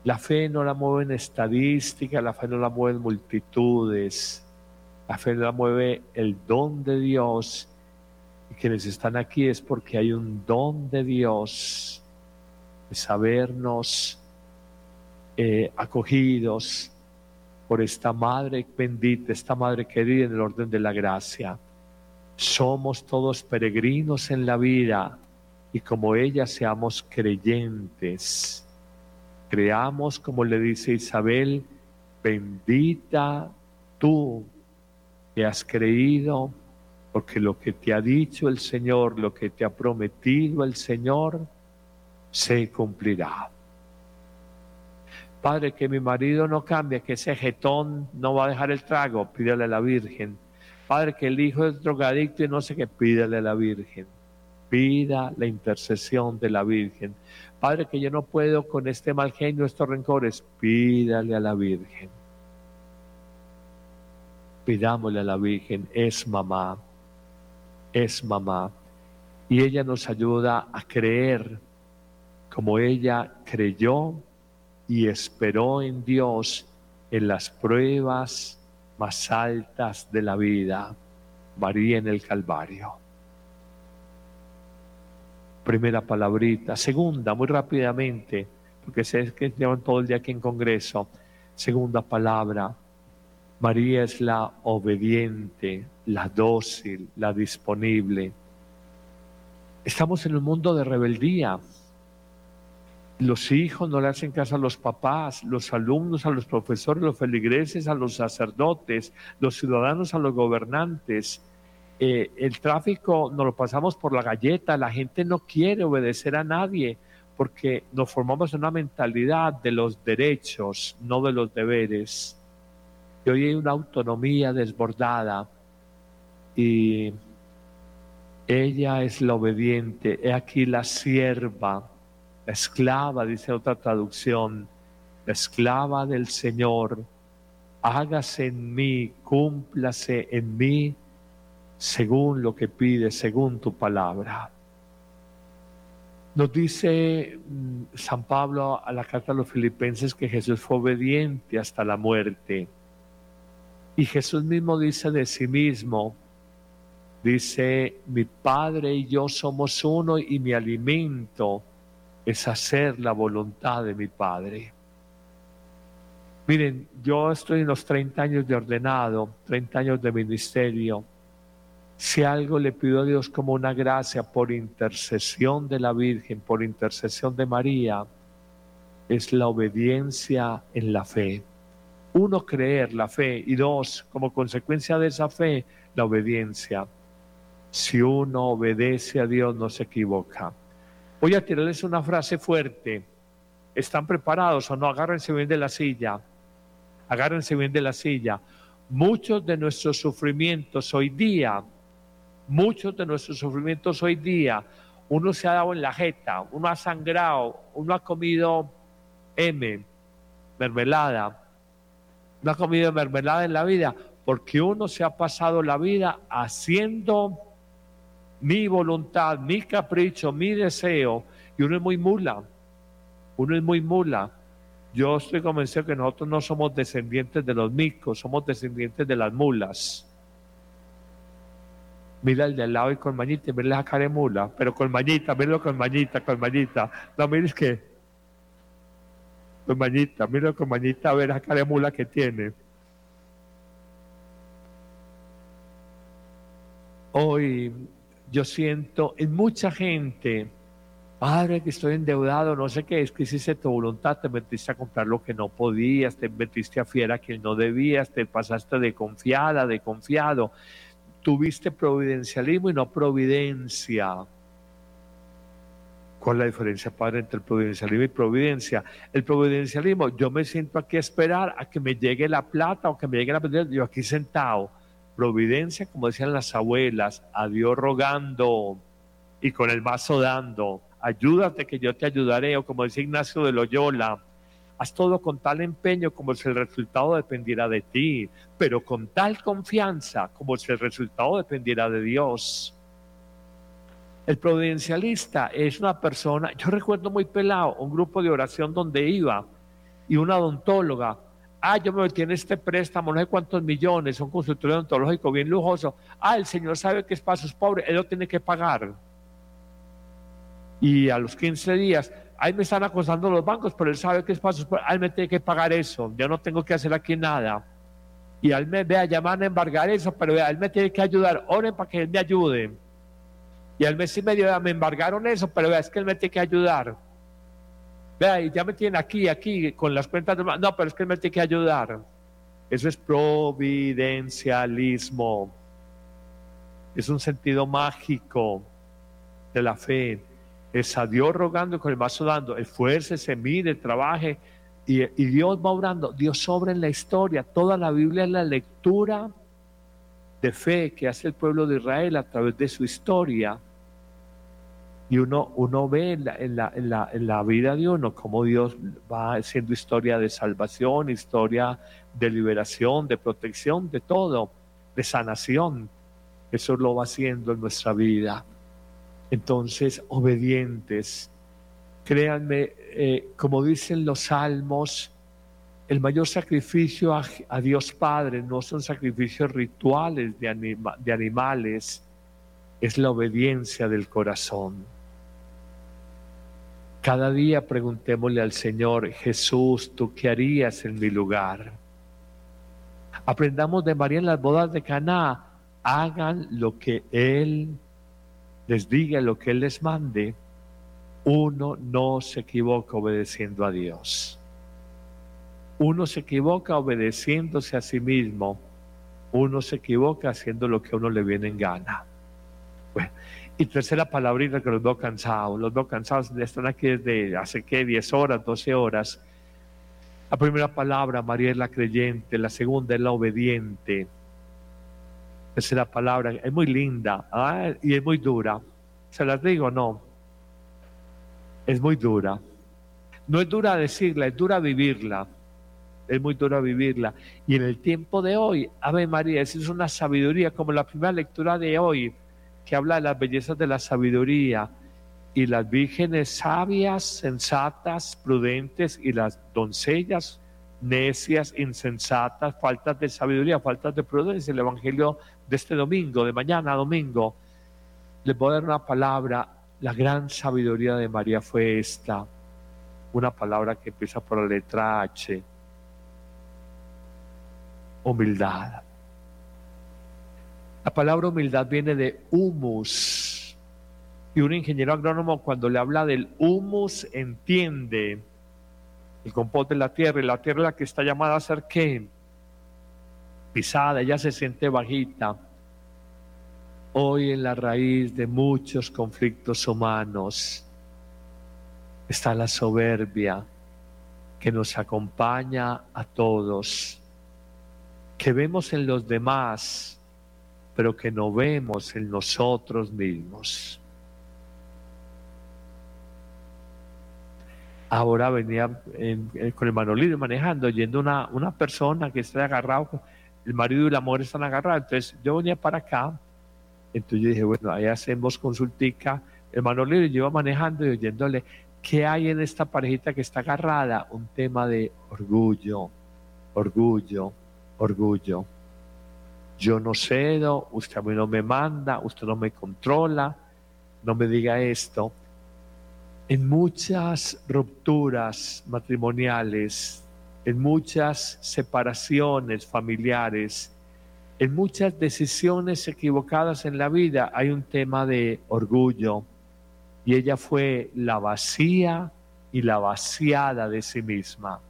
La fe no la mueven estadística, la fe no la mueven multitudes, la fe la mueve el don de Dios. Y quienes están aquí es porque hay un don de Dios, de sabernos eh, acogidos por esta Madre bendita, esta Madre querida en el orden de la gracia. Somos todos peregrinos en la vida y como ella seamos creyentes Creamos, como le dice Isabel, bendita tú que has creído, porque lo que te ha dicho el Señor, lo que te ha prometido el Señor, se cumplirá. Padre, que mi marido no cambie, que ese jetón no va a dejar el trago, pídale a la Virgen. Padre, que el hijo es drogadicto y no sé qué, pídale a la Virgen. Pida la intercesión de la Virgen. Padre, que yo no puedo con este mal genio, estos rencores, pídale a la Virgen. Pidámosle a la Virgen, es mamá, es mamá. Y ella nos ayuda a creer como ella creyó y esperó en Dios en las pruebas más altas de la vida, María en el Calvario. Primera palabrita. Segunda, muy rápidamente, porque sé que llevan todo el día aquí en Congreso. Segunda palabra, María es la obediente, la dócil, la disponible. Estamos en un mundo de rebeldía los hijos no le hacen caso a los papás, los alumnos a los profesores, los feligreses a los sacerdotes, los ciudadanos a los gobernantes. Eh, el tráfico nos lo pasamos por la galleta, la gente no quiere obedecer a nadie porque nos formamos una mentalidad de los derechos, no de los deberes. Y hoy hay una autonomía desbordada y ella es la obediente, he aquí la sierva la esclava, dice otra traducción, la esclava del Señor, hágase en mí, cúmplase en mí según lo que pide, según tu palabra. Nos dice mm, San Pablo a la carta a los filipenses que Jesús fue obediente hasta la muerte. Y Jesús mismo dice de sí mismo, dice, mi Padre y yo somos uno y mi alimento es hacer la voluntad de mi Padre. Miren, yo estoy en los 30 años de ordenado, 30 años de ministerio. Si algo le pido a Dios como una gracia por intercesión de la Virgen, por intercesión de María, es la obediencia en la fe. Uno, creer la fe y dos, como consecuencia de esa fe, la obediencia. Si uno obedece a Dios, no se equivoca. Voy a tirarles una frase fuerte. ¿Están preparados o no? Agárrense bien de la silla. Agárrense bien de la silla. Muchos de nuestros sufrimientos hoy día, muchos de nuestros sufrimientos hoy día, uno se ha dado en la jeta, uno ha sangrado, uno ha comido M, mermelada, uno ha comido mermelada en la vida, porque uno se ha pasado la vida haciendo mi voluntad, mi capricho, mi deseo, y uno es muy mula, uno es muy mula. Yo estoy convencido que nosotros no somos descendientes de los micos, somos descendientes de las mulas. Mira el de al lado y con mañita, mira la cara de mula, pero con mañita, míralo con mañita, con mañita. No, mires que. Con mañita, míralo con mañita, a ver la cara de mula que tiene. Hoy yo siento en mucha gente, Padre, que estoy endeudado, no sé qué es, que hiciste tu voluntad, te metiste a comprar lo que no podías, te metiste a fiera que no debías, te pasaste de confiada, de confiado, tuviste providencialismo y no providencia. ¿Cuál es la diferencia, Padre, entre el providencialismo y providencia? El providencialismo, yo me siento aquí a esperar a que me llegue la plata o que me llegue la yo aquí sentado providencia, como decían las abuelas, a Dios rogando y con el vaso dando, ayúdate que yo te ayudaré, o como decía Ignacio de Loyola, haz todo con tal empeño como si el resultado dependiera de ti, pero con tal confianza como si el resultado dependiera de Dios. El providencialista es una persona, yo recuerdo muy pelado, un grupo de oración donde iba y una odontóloga Ah, yo me metí este préstamo, no sé cuántos millones, un consultorio odontológico bien lujoso. Ah, el Señor sabe que es para sus pobres, Él lo tiene que pagar. Y a los 15 días, ahí me están acosando los bancos, pero Él sabe que es para sus pobres, Él me tiene que pagar eso, yo no tengo que hacer aquí nada. Y Él me vea, llaman a embargar eso, pero vea, Él me tiene que ayudar, oren para que Él me ayude. Y al mes y medio me embargaron eso, pero vea, es que Él me tiene que ayudar. Vea, y ya me tienen aquí, aquí, con las cuentas de... No, pero es que me tiene que ayudar. Eso es providencialismo. Es un sentido mágico de la fe. Es a Dios rogando con el vaso dando. Esfuércese, mire, trabaje. Y, y Dios va obrando. Dios obra en la historia. Toda la Biblia es la lectura de fe que hace el pueblo de Israel a través de su historia. Y uno, uno ve en la, en, la, en, la, en la vida de uno cómo Dios va haciendo historia de salvación, historia de liberación, de protección, de todo, de sanación. Eso lo va haciendo en nuestra vida. Entonces, obedientes. Créanme, eh, como dicen los salmos, el mayor sacrificio a, a, Dios Padre no son sacrificios rituales de, anima, de animales, es la obediencia del corazón. Cada día preguntémosle al Señor, Jesús, ¿tú qué harías en mi lugar? Aprendamos de María en las bodas de Caná, hagan lo que Él les diga, lo que Él les mande. Uno no se equivoca obedeciendo a Dios. Uno se equivoca obedeciéndose a sí mismo. Uno se equivoca haciendo lo que a uno le viene en gana. Bueno, y tercera palabrita que los veo cansados. Los veo cansados, están aquí desde hace que 10 horas, 12 horas. La primera palabra, María es la creyente. La segunda es la obediente. Tercera palabra, es muy linda ¿ah? y es muy dura. ¿Se las digo no? Es muy dura. No es dura decirla, es dura vivirla. Es muy dura vivirla. Y en el tiempo de hoy, Ave María, es una sabiduría como la primera lectura de hoy que habla de las bellezas de la sabiduría y las vírgenes sabias, sensatas, prudentes y las doncellas necias, insensatas, faltas de sabiduría, faltas de prudencia. El Evangelio de este domingo, de mañana domingo, les voy a dar una palabra. La gran sabiduría de María fue esta, una palabra que empieza por la letra H, humildad. La palabra humildad viene de humus. Y un ingeniero agrónomo cuando le habla del humus entiende el compost de la tierra y la tierra la que está llamada a ser qué? Pisada, ella se siente bajita. Hoy en la raíz de muchos conflictos humanos está la soberbia que nos acompaña a todos, que vemos en los demás pero que no vemos en nosotros mismos. Ahora venía con el Manolito manejando, yendo una, una persona que está agarrado, el marido y la mujer están agarrados. Entonces yo venía para acá, entonces yo dije, bueno, ahí hacemos consultica. El Manolito lleva manejando y oyéndole, ¿qué hay en esta parejita que está agarrada? Un tema de orgullo, orgullo, orgullo yo no cedo, usted a mí no me manda, usted no me controla, no me diga esto. En muchas rupturas matrimoniales, en muchas separaciones familiares, en muchas decisiones equivocadas en la vida hay un tema de orgullo. Y ella fue la vacía y la vaciada de sí misma.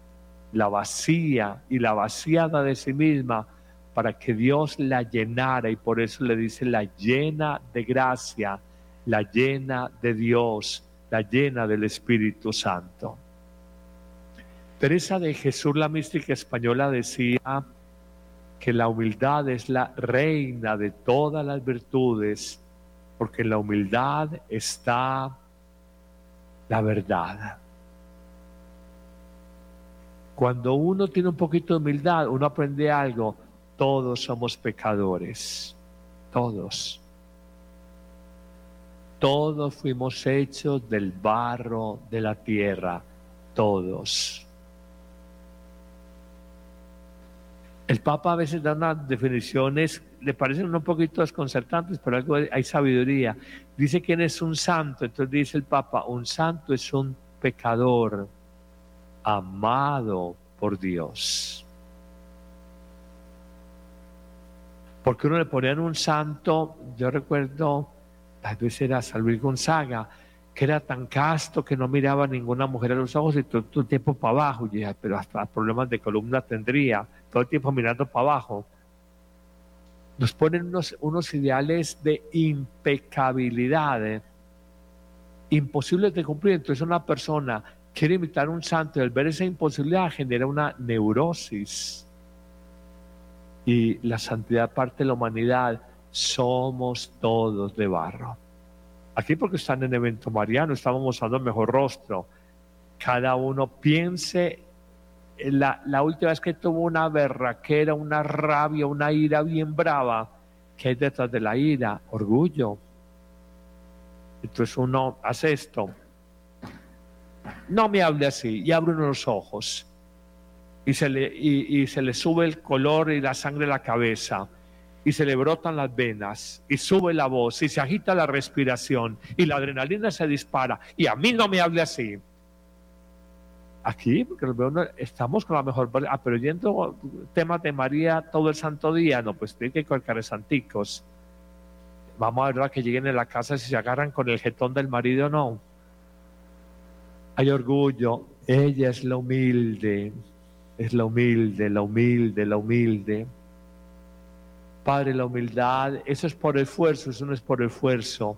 La vacía y la vaciada de sí misma para que Dios la llenara y por eso le dice la llena de gracia, la llena de Dios, la llena del Espíritu Santo. Teresa de Jesús, la mística española, decía que la humildad es la reina de todas las virtudes, porque en la humildad está la verdad. Cuando uno tiene un poquito de humildad, uno aprende algo todos somos pecadores, todos. Todos fuimos hechos del barro de la tierra, todos. El Papa a veces da unas definiciones, le parecen un poquito desconcertantes, pero algo hay sabiduría. Dice quién es un santo, entonces dice el Papa, un santo es un pecador amado por Dios. Porque uno le ponían un santo, yo recuerdo, tal vez era San Luis Gonzaga, que era tan casto que no miraba a ninguna mujer a los ojos y todo, el tiempo para abajo. Y pero hasta problemas de columna tendría, todo el tiempo mirando para abajo. Nos ponen unos, unos ideales de impecabilidad, eh, imposibles de cumplir. Entonces una persona quiere imitar a un santo y al ver esa imposibilidad genera una neurosis. Y la santidad parte de la humanidad, somos todos de barro. Aquí porque están en evento mariano, estamos mostrando mejor rostro. Cada uno piense, la, la última vez que tuvo una berraquera, una rabia, una ira bien brava, ¿qué hay detrás de la ira? Orgullo. Entonces uno hace esto. No me hable así y abre uno los ojos. Y se, le, y, se le sube el color y la sangre a la cabeza y se le brotan las venas y sube la voz y se agita la respiración y la adrenalina se dispara y a mí no me hable así. Aquí, porque estamos con la mejor, ah, pero yendo temas de María todo el santo día, no, pues tiene que colgar santicos. Vamos a ver a que lleguen a la casa si se agarran con el jetón del marido o no. Hay orgullo, ella es la humilde, es la humilde, la humilde, la humilde. Padre, la humildad, eso es por esfuerzo, eso no es por esfuerzo.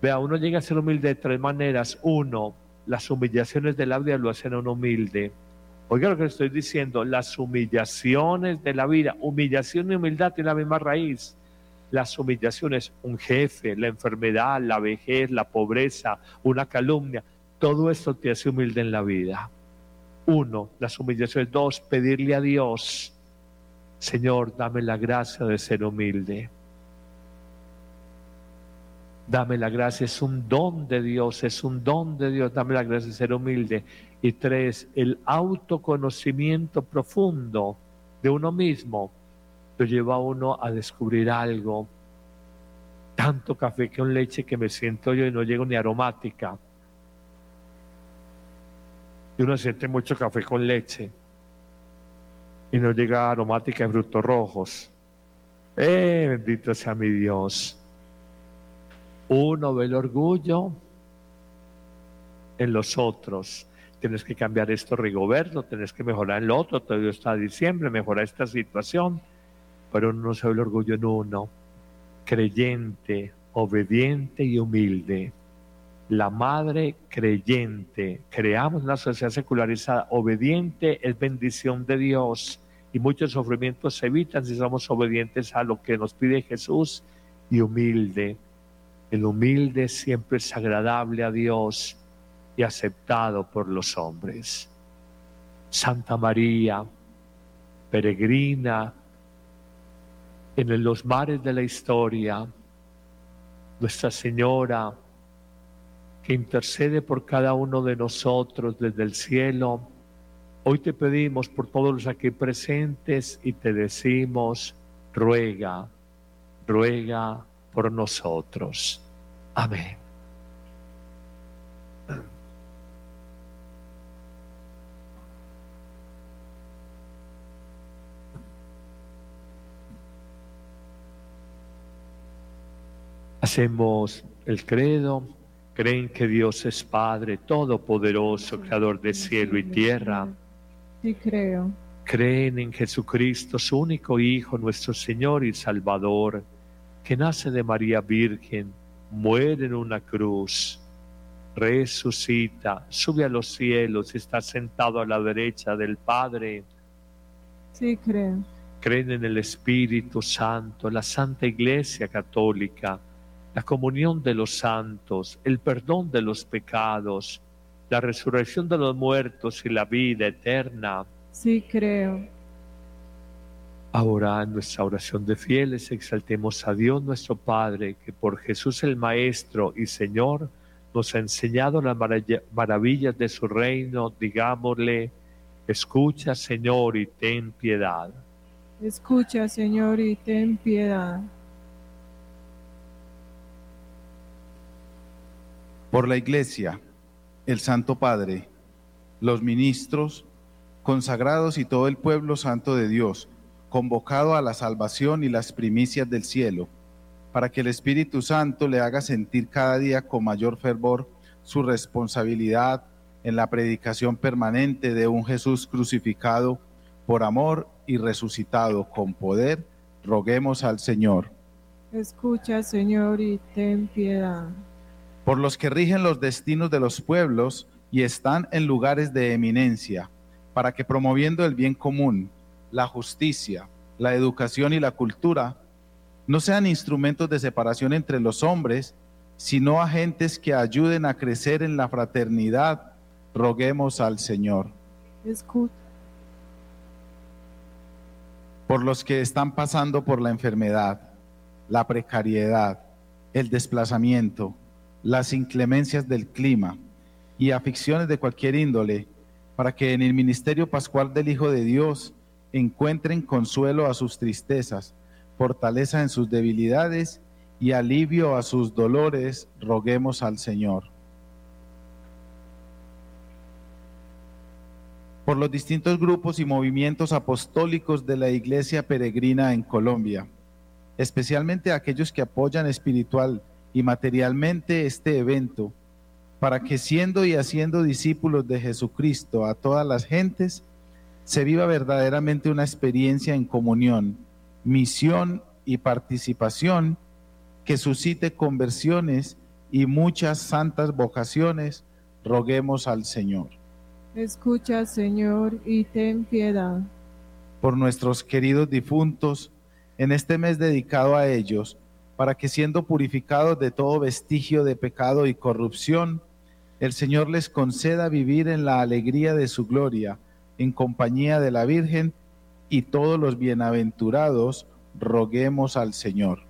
Vea, uno llega a ser humilde de tres maneras. Uno, las humillaciones de la vida lo hacen a uno humilde. Oiga lo que estoy diciendo, las humillaciones de la vida, humillación y humildad tienen la misma raíz. Las humillaciones, un jefe, la enfermedad, la vejez, la pobreza, una calumnia, todo esto te hace humilde en la vida. Uno, las humillaciones. Dos, pedirle a Dios, Señor, dame la gracia de ser humilde. Dame la gracia, es un don de Dios, es un don de Dios, dame la gracia de ser humilde. Y tres, el autoconocimiento profundo de uno mismo lo lleva a uno a descubrir algo. Tanto café con leche que me siento yo y no llego ni aromática. Y uno siente mucho café con leche y no llega aromática de frutos rojos. Eh, bendito sea mi Dios. Uno ve el orgullo en los otros. Tienes que cambiar esto, Rigoberto, tienes que mejorar en lo otro. Todavía está diciembre, mejorar esta situación. Pero uno no se ve el orgullo en uno. Creyente, obediente y humilde. La madre creyente. Creamos una sociedad secularizada. Obediente es bendición de Dios. Y muchos sufrimientos se evitan si somos obedientes a lo que nos pide Jesús. Y humilde. El humilde siempre es agradable a Dios y aceptado por los hombres. Santa María, peregrina en los mares de la historia, Nuestra Señora, intercede por cada uno de nosotros desde el cielo, hoy te pedimos por todos los aquí presentes y te decimos, ruega, ruega por nosotros. Amén. Hacemos el credo. Creen que Dios es Padre Todopoderoso, Creador de cielo y tierra. Sí creo. Creen en Jesucristo, su único Hijo, nuestro Señor y Salvador, que nace de María Virgen, muere en una cruz, resucita, sube a los cielos, está sentado a la derecha del Padre. Sí creo. Creen en el Espíritu Santo, la Santa Iglesia Católica, la comunión de los santos, el perdón de los pecados, la resurrección de los muertos y la vida eterna. Sí creo. Ahora en nuestra oración de fieles exaltemos a Dios nuestro Padre, que por Jesús el Maestro y Señor nos ha enseñado las maravilla- maravillas de su reino. Digámosle, escucha Señor y ten piedad. Escucha, Señor, y ten piedad. Por la Iglesia, el Santo Padre, los ministros, consagrados y todo el pueblo santo de Dios, convocado a la salvación y las primicias del cielo, para que el Espíritu Santo le haga sentir cada día con mayor fervor su responsabilidad en la predicación permanente de un Jesús crucificado por amor y resucitado con poder, roguemos al Señor. Escucha, Señor, y ten piedad. Por los que rigen los destinos de los pueblos y están en lugares de eminencia, para que promoviendo el bien común, la justicia, la educación y la cultura, no sean instrumentos de separación entre los hombres, sino agentes que ayuden a crecer en la fraternidad, roguemos al Señor. Por los que están pasando por la enfermedad, la precariedad, el desplazamiento, las inclemencias del clima y aficiones de cualquier índole, para que en el ministerio pascual del Hijo de Dios encuentren consuelo a sus tristezas, fortaleza en sus debilidades y alivio a sus dolores, roguemos al Señor. por los distintos grupos y movimientos apostólicos de la Iglesia Peregrina en Colombia, especialmente aquellos que apoyan espiritual y materialmente este evento, para que siendo y haciendo discípulos de Jesucristo a todas las gentes, se viva verdaderamente una experiencia en comunión, misión y participación que suscite conversiones y muchas santas vocaciones, roguemos al Señor. escucha, Señor, y ten piedad. por nuestros queridos difuntos en este mes dedicado a ellos, para que siendo purificados de todo vestigio de pecado y corrupción, el Señor les conceda vivir en la alegría de su gloria, en compañía de la Virgen y todos los bienaventurados, roguemos al Señor.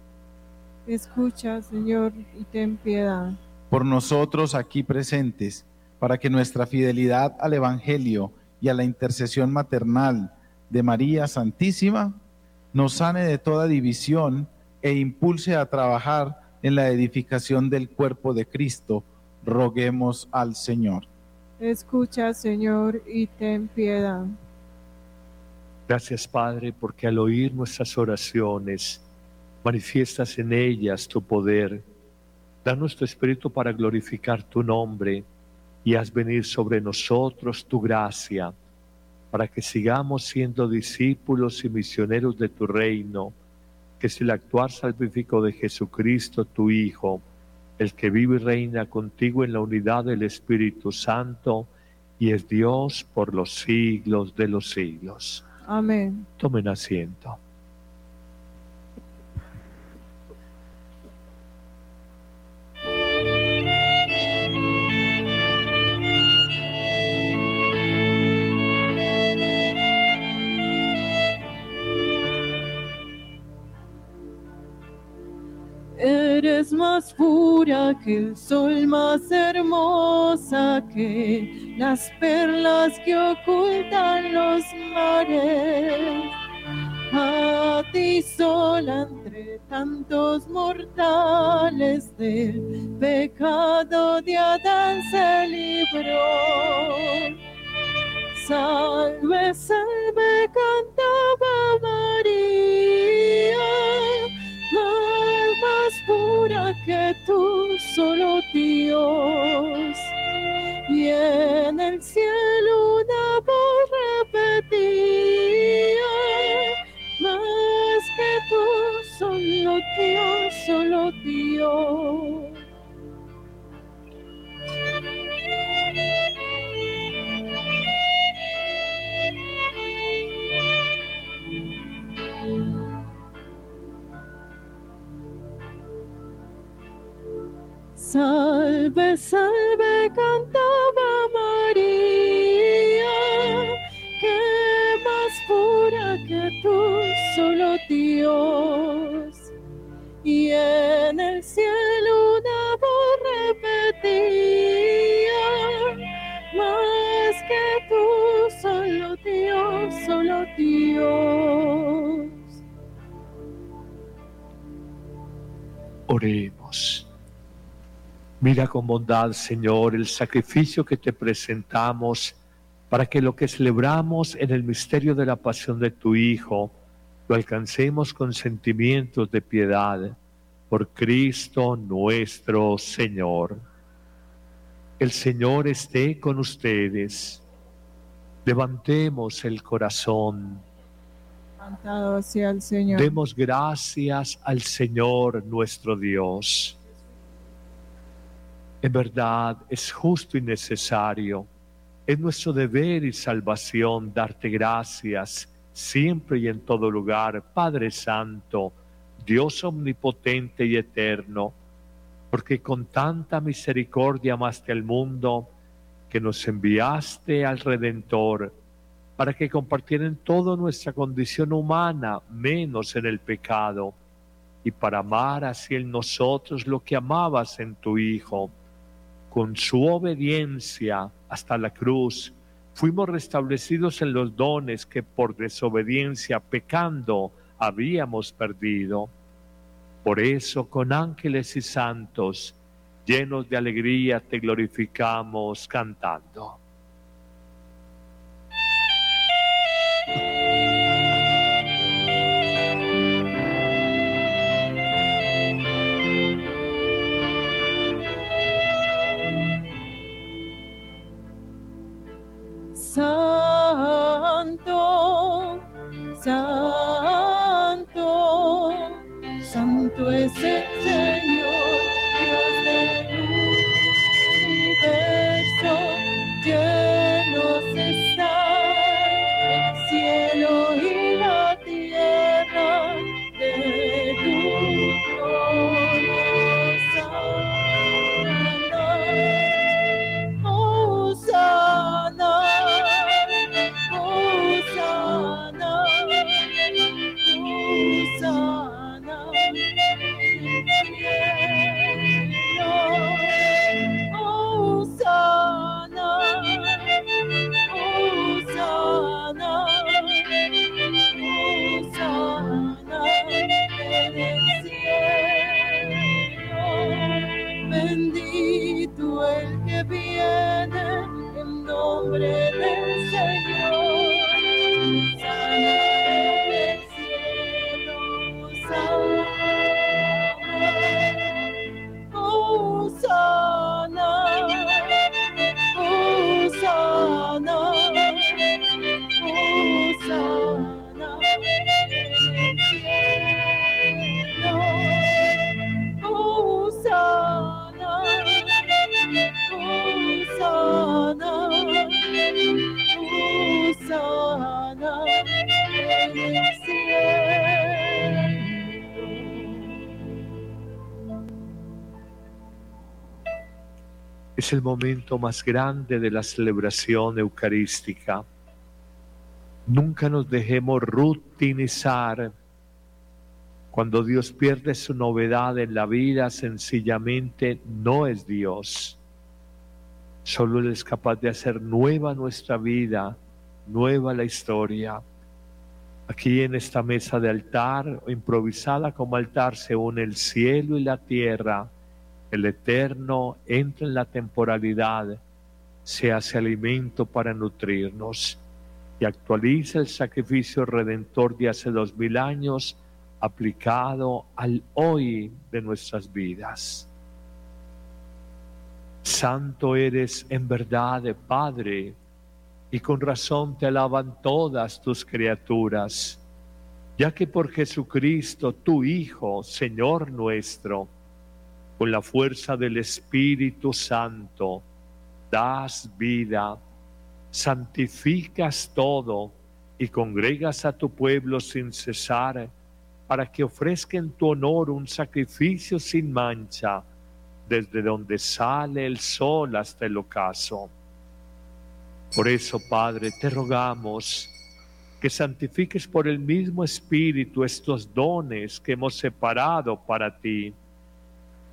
Escucha, Señor, y ten piedad. por nosotros aquí presentes, para que nuestra fidelidad al Evangelio y a la intercesión maternal de María Santísima nos sane de toda división e impulse a trabajar en la edificación del cuerpo de Cristo. Roguemos al Señor. Escucha, Señor, y ten piedad. Gracias, Padre, porque al oír nuestras oraciones, manifiestas en ellas tu poder. Danos tu Espíritu para glorificar tu nombre y haz venir sobre nosotros tu gracia, para que sigamos siendo discípulos y misioneros de tu reino, que es el actuar salvífico de Jesucristo, tu Hijo, el que vive y reina contigo en la unidad del Espíritu Santo y es Dios por los siglos de los siglos. Amén. Tomen asiento. Eres más pura que el sol, más hermosa que las perlas que ocultan los mares. A ti sola entre tantos mortales del pecado de Adán se libró. Salve, salve, cantaba María, pura que tú, solo Dios. Y en el cielo una voz repetía, más que tú, solo Dios, solo Dios. Salve, cantaba María, que más pura que tú, solo Dios. Y en el cielo una voz repetía, más que tú, solo Dios, solo Dios. Mira con bondad, Señor, el sacrificio que te presentamos para que lo que celebramos en el misterio de la pasión de tu Hijo lo alcancemos con sentimientos de piedad. por Cristo nuestro Señor. El Señor esté con ustedes. Levantemos el corazón. Levantado hacia el Señor. Demos gracias al Señor nuestro Dios. En verdad es justo y necesario. Es nuestro deber y salvación darte gracias siempre y en todo lugar, Padre Santo, Dios omnipotente y eterno, porque con tanta misericordia amaste al mundo que nos enviaste al Redentor para que compartiera en toda nuestra condición humana, menos en el pecado, y para amar así en nosotros lo que amabas en tu Hijo. Con su obediencia hasta la cruz, fuimos restablecidos en los dones que por desobediencia, pecando, habíamos perdido. Por eso, con ángeles y santos, llenos de alegría, te glorificamos cantando. Santo, santo, santo es el Señor, Dios del universo, llenos Es el momento más grande de la celebración eucarística. Nunca nos dejemos rutinizar. Cuando Dios pierde su novedad en la vida, sencillamente no es Dios. Solo Él es capaz de hacer nueva nuestra vida, nueva la historia. Aquí en esta mesa de altar, improvisada como altar, se une el cielo y la tierra. El eterno entra en la temporalidad, se hace alimento para nutrirnos y actualiza el sacrificio redentor de hace dos mil años aplicado al hoy de nuestras vidas. Santo eres en verdad, Padre, y con razón te alaban todas tus criaturas, ya que por Jesucristo, tu Hijo, Señor nuestro, con la fuerza del Espíritu Santo, das vida, santificas todo y congregas a tu pueblo sin cesar para que ofrezca en tu honor un sacrificio sin mancha, desde donde sale el sol hasta el ocaso. Por eso, Padre, te rogamos que santifiques por el mismo Espíritu estos dones que hemos separado para ti,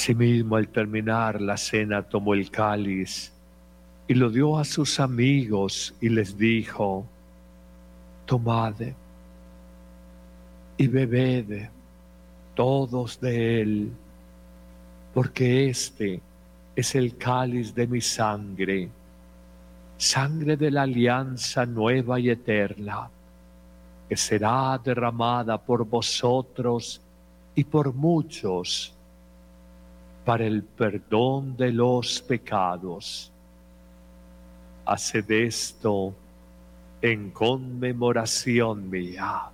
Asimismo, al terminar la cena, tomó el cáliz y lo dio a sus amigos y les dijo, tomad y bebed todos de él, porque este es el cáliz de mi sangre, sangre de la alianza nueva y eterna, que será derramada por vosotros y por muchos para el perdón de los pecados. Haced esto en conmemoración mía.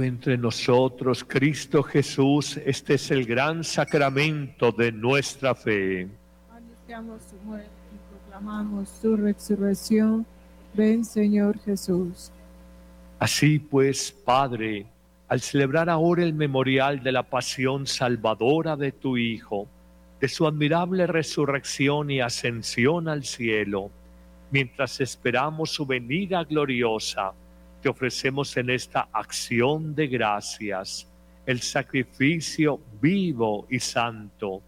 Vive entre nosotros Cristo Jesús. Este es el gran sacramento de nuestra fe. Anunciamos su muerte y proclamamos su resurrección. Ven, Señor Jesús. Así pues, Padre, al celebrar ahora el memorial de la pasión salvadora de tu Hijo, de su admirable resurrección y ascensión al cielo, mientras esperamos su venida gloriosa, te ofrecemos en esta acción de gracias el sacrificio vivo y santo.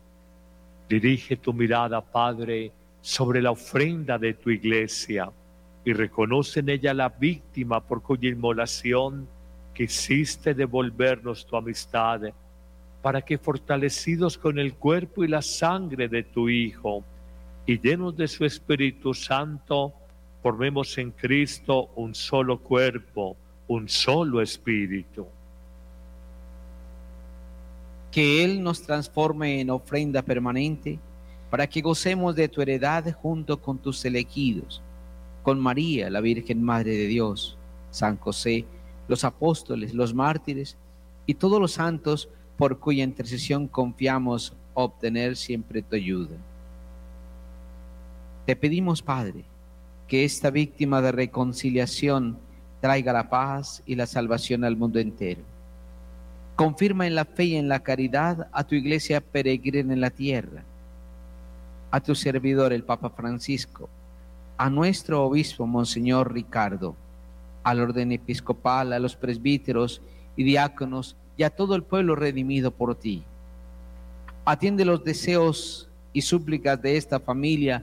Dirige tu mirada, Padre, sobre la ofrenda de tu iglesia y reconoce en ella la víctima por cuya inmolación quisiste devolvernos tu amistad, para que fortalecidos con el cuerpo y la sangre de tu Hijo y llenos de su Espíritu Santo, formemos en Cristo un solo cuerpo, un solo espíritu. Que Él nos transforme en ofrenda permanente para que gocemos de tu heredad junto con tus elegidos, con María, la Virgen Madre de Dios, San José, los apóstoles, los mártires y todos los santos por cuya intercesión confiamos obtener siempre tu ayuda. Te pedimos, Padre, que esta víctima de reconciliación traiga la paz y la salvación al mundo entero. Confirma en la fe y en la caridad a tu iglesia peregrina en la tierra, a tu servidor el Papa Francisco, a nuestro obispo Monseñor Ricardo, al orden episcopal, a los presbíteros y diáconos y a todo el pueblo redimido por ti. Atiende los deseos y súplicas de esta familia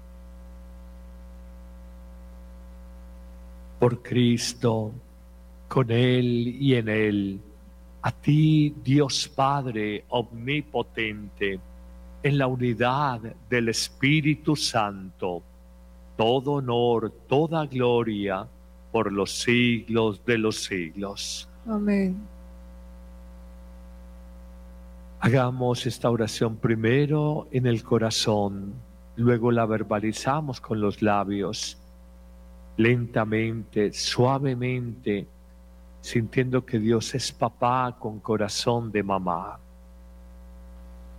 Por Cristo, con Él y en Él. A ti, Dios Padre Omnipotente, en la unidad del Espíritu Santo, todo honor, toda gloria por los siglos de los siglos. Amén. Hagamos esta oración primero en el corazón, luego la verbalizamos con los labios lentamente, suavemente, sintiendo que Dios es papá con corazón de mamá.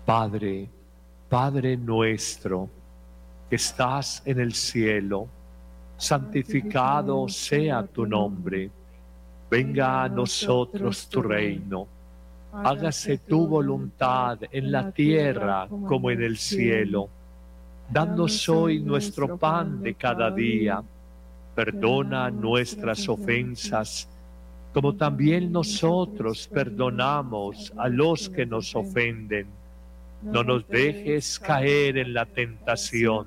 Padre, Padre nuestro, que estás en el cielo, santificado sea tu nombre. Venga a nosotros tu reino. Hágase tu voluntad en la tierra como en el cielo. Danos hoy nuestro pan de cada día. Perdona nuestras ofensas, como también nosotros perdonamos a los que nos ofenden. No nos dejes caer en la tentación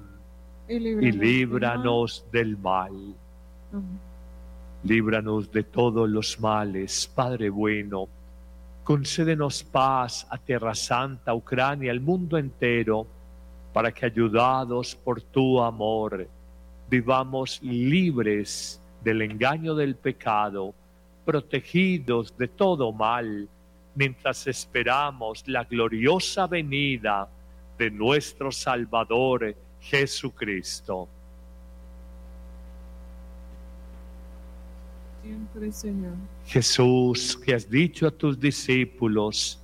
y líbranos del mal. Líbranos de todos los males, Padre bueno. Concédenos paz a Tierra Santa, Ucrania, al mundo entero, para que ayudados por tu amor, vivamos libres del engaño del pecado, protegidos de todo mal, mientras esperamos la gloriosa venida de nuestro Salvador Jesucristo. Siempre, Señor. Jesús, que has dicho a tus discípulos,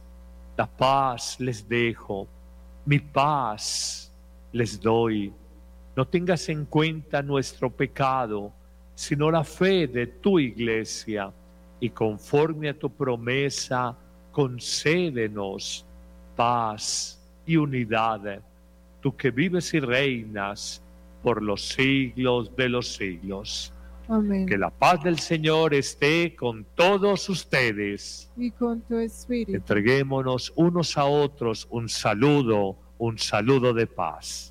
la paz les dejo, mi paz les doy. No tengas en cuenta nuestro pecado, sino la fe de tu iglesia, y conforme a tu promesa, concédenos paz y unidad, tú que vives y reinas por los siglos de los siglos. Amén. Que la paz del Señor esté con todos ustedes. Y con tu espíritu. Entreguémonos unos a otros un saludo, un saludo de paz.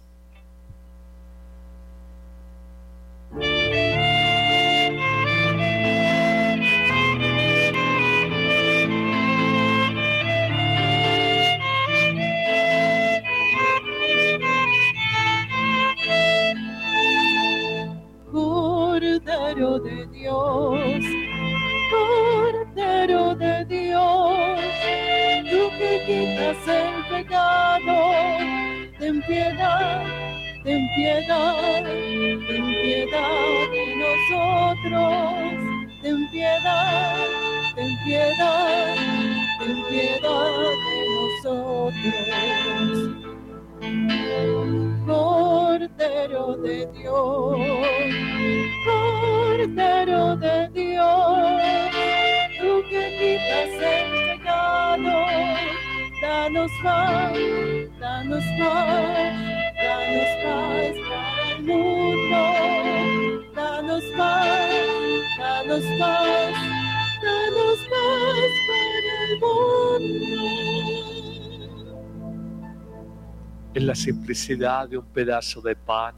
Dios, Cordero de Dios, tú que quitas el pecado, ten piedad, ten piedad, ten piedad de nosotros, ten piedad, ten piedad, ten piedad de nosotros. Cordero de Dios, Cordero de Dios, tú que quitas el pecado, danos paz, danos paz, danos paz para el mundo, danos paz, danos paz, danos paz para el mundo. En la simplicidad de un pedazo de pan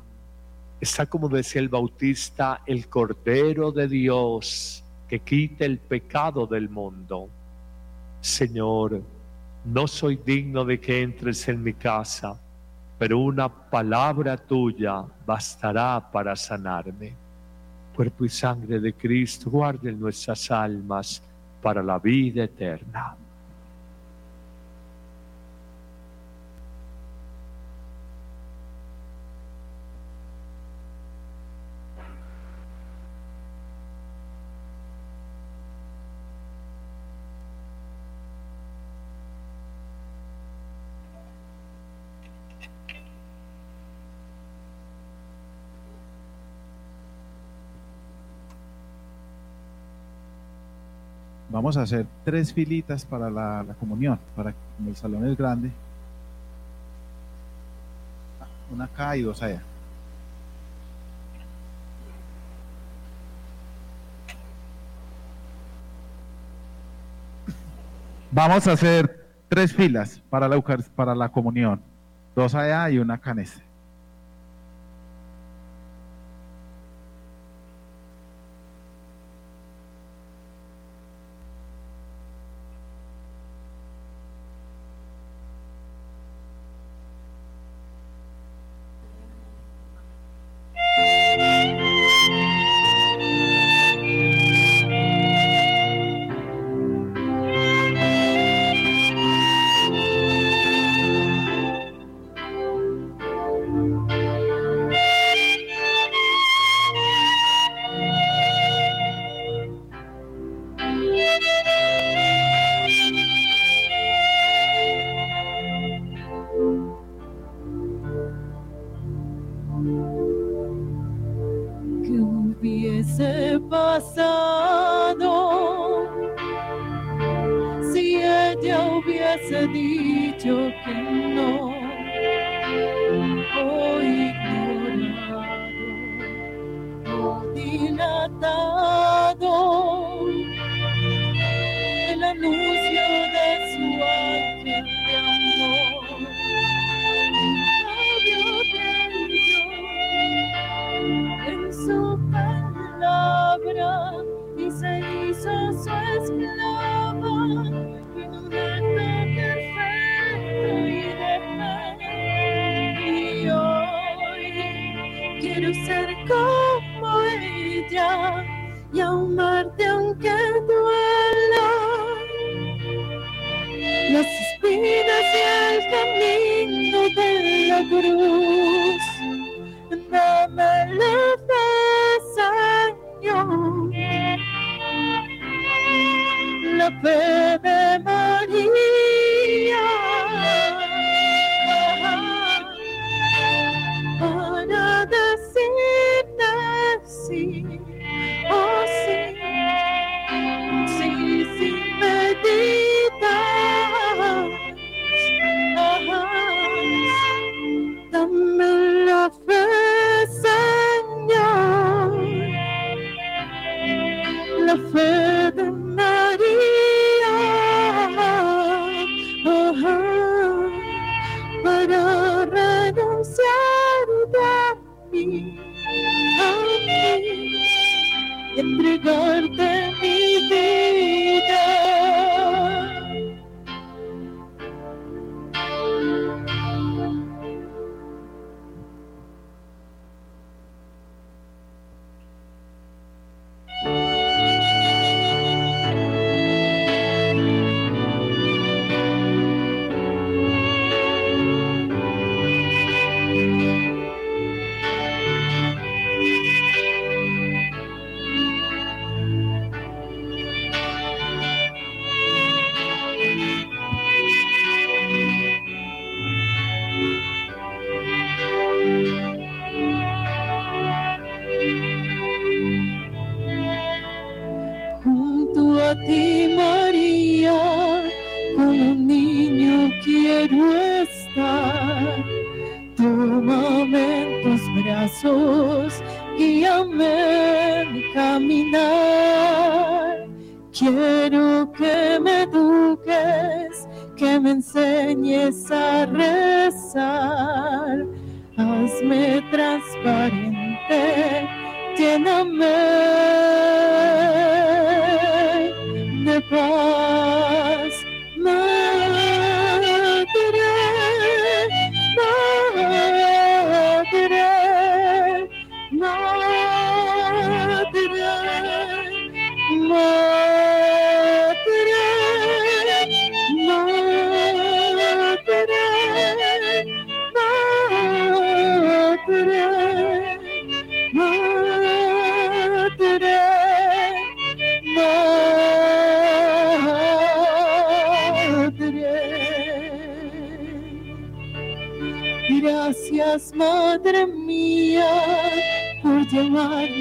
está, como decía el Bautista, el Cordero de Dios que quita el pecado del mundo. Señor, no soy digno de que entres en mi casa, pero una palabra tuya bastará para sanarme. Cuerpo y sangre de Cristo guarden nuestras almas para la vida eterna. Vamos a hacer tres filitas para la, comunión, para como el salón es grande. Una acá y dos allá. Vamos a hacer tres filas para la, para la comunión. Dos allá y una acá en este.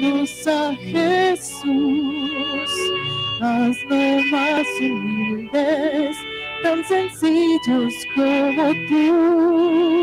Danos a Jesús, haznos más humildes, tan sencillos como tú.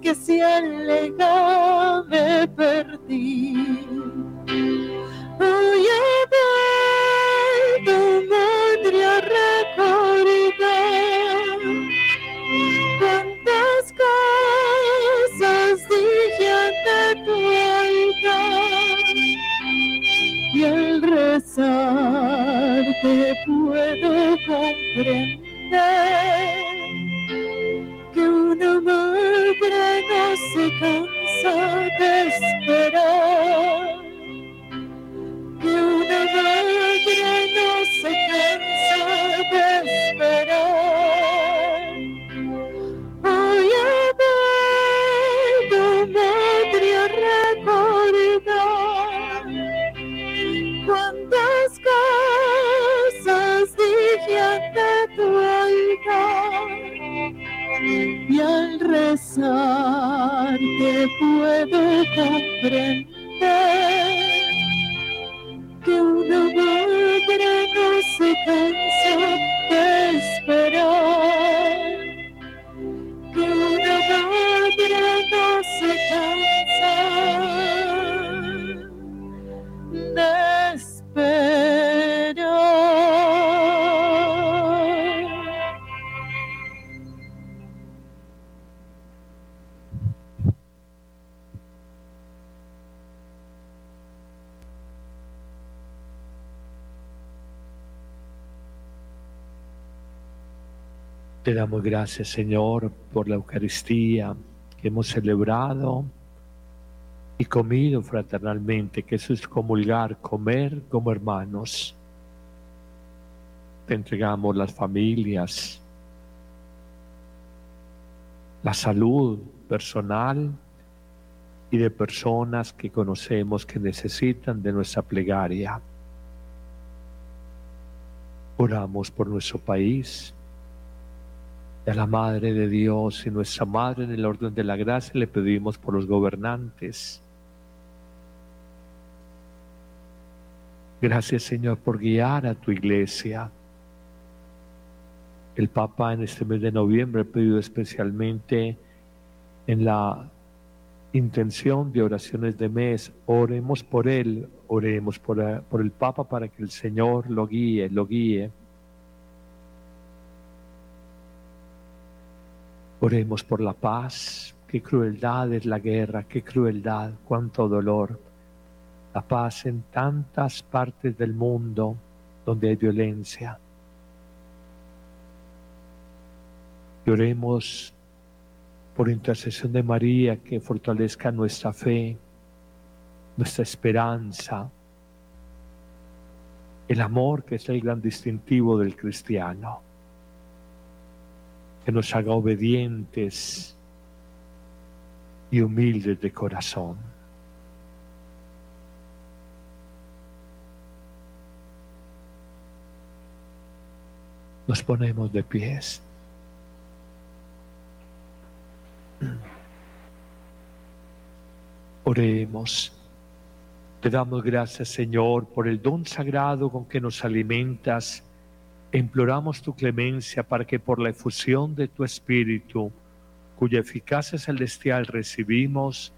Que se alejan. me puedo gracias, Señor, por la Eucaristía que hemos celebrado y comido fraternalmente, que eso es comulgar, comer como hermanos. Te entregamos las familias, la salud personal y de personas que conocemos que necesitan de nuestra plegaria. Oramos por nuestro país, a la Madre de Dios y nuestra Madre en el orden de la gracia le pedimos por los gobernantes. Gracias Señor por guiar a tu iglesia. El Papa en este mes de noviembre ha pedido especialmente en la intención de oraciones de mes, oremos por él, oremos por, por el Papa para que el Señor lo guíe, lo guíe. Oremos por la paz. Qué crueldad es la guerra, qué crueldad, cuánto dolor. La paz en tantas partes del mundo donde hay violencia. Y oremos por intercesión de María que fortalezca nuestra fe, nuestra esperanza, el amor que es el gran distintivo del cristiano que nos haga obedientes y humildes de corazón. Nos ponemos de pies. Oremos. Te damos gracias, Señor, por el don sagrado con que nos alimentas imploramos tu clemencia para que por la efusión de tu Espíritu, cuya eficacia celestial recibimos,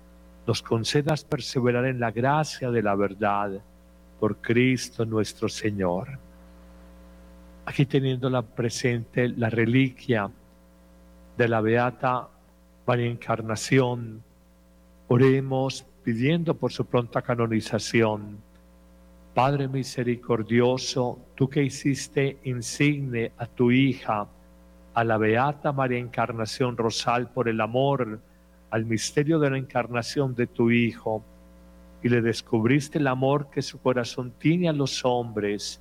nos concedas perseverar en la gracia de la verdad por Cristo nuestro Señor. Aquí teniéndola presente la reliquia de la Beata María Encarnación, oremos pidiendo por su pronta canonización Padre misericordioso, tú que hiciste insigne a tu hija, a la Beata María Encarnación Rosal, por el amor al misterio de la encarnación de tu Hijo, y le descubriste el amor que su corazón tiene a los hombres,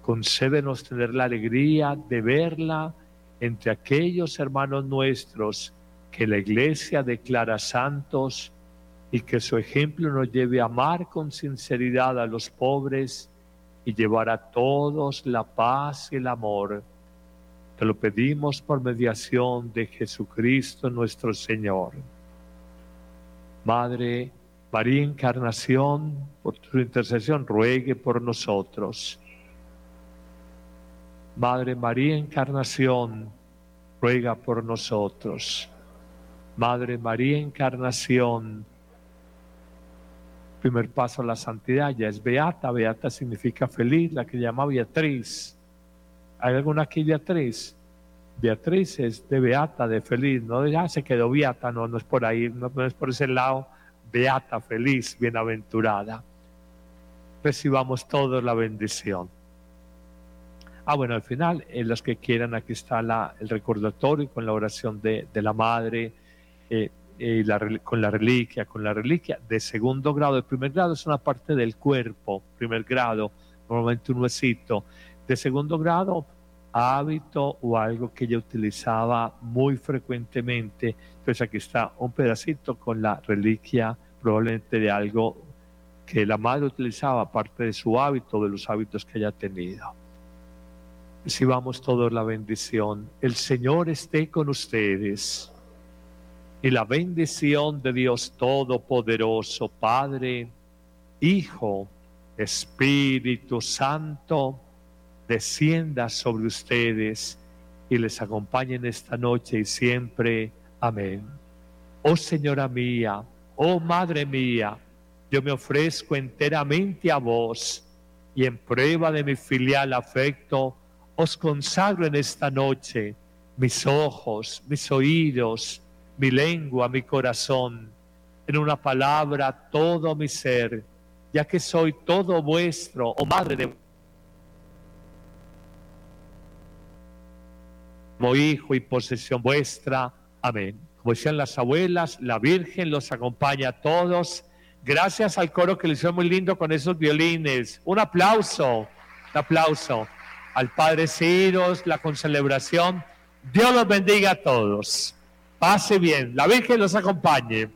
concédenos tener la alegría de verla entre aquellos hermanos nuestros que la Iglesia declara santos y que su ejemplo nos lleve a amar con sinceridad a los pobres y llevar a todos la paz y el amor. Te lo pedimos por mediación de Jesucristo nuestro Señor. Madre María Encarnación, por tu intercesión, ruegue por nosotros. Madre María Encarnación, ruega por nosotros. Madre María Encarnación, primer paso a la santidad, ya es beata, beata significa feliz, la que llama Beatriz. ¿Hay alguna aquí Beatriz? Beatriz es de beata, de feliz, no de se quedó beata, no, no es por ahí, no, es por ese lado beata, feliz, bienaventurada. Recibamos todos la bendición. Ah, bueno, al final, en los que quieran, aquí está el recordatorio con la oración de, de la madre, eh, con la reliquia, con la reliquia de segundo grado. El primer grado es una parte del cuerpo, primer grado, normalmente un huesito. De segundo grado, hábito o algo que ella utilizaba muy frecuentemente. Entonces aquí está un pedacito con la reliquia probablemente de algo que la madre utilizaba, aparte de su hábito, de los hábitos que haya tenido. Recibamos todos la bendición. El Señor esté con ustedes. Y la bendición de Dios Todopoderoso, Padre, Hijo, Espíritu Santo, descienda sobre ustedes y les acompañe en esta noche y siempre. Amén. Oh Señora mía, Oh Madre mía, yo me ofrezco enteramente a vos y en prueba de mi filial afecto, os consagro en esta noche mis ojos, mis oídos, mi lengua, mi corazón, en una palabra todo mi ser, ya que soy todo vuestro, oh Madre de como hijo y posesión vuestra. Amén como decían las abuelas, la Virgen los acompaña a todos. Gracias al coro que le hizo muy lindo con esos violines. Un aplauso, un aplauso al Padre Ciros, la concelebración. Dios los bendiga a todos. Pase bien. La Virgen los acompañe.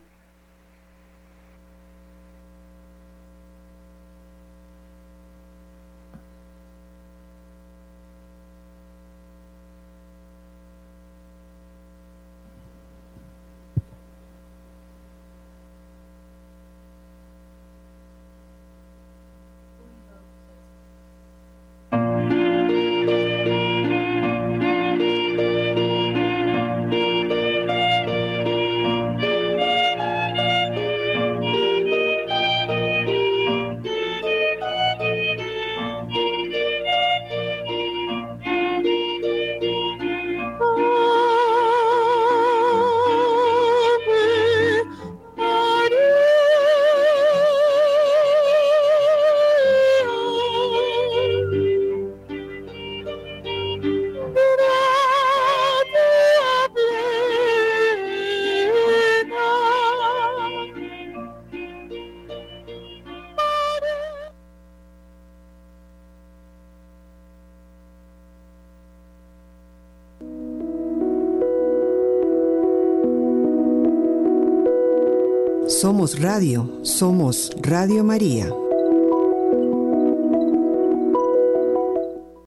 Radio, somos Radio María.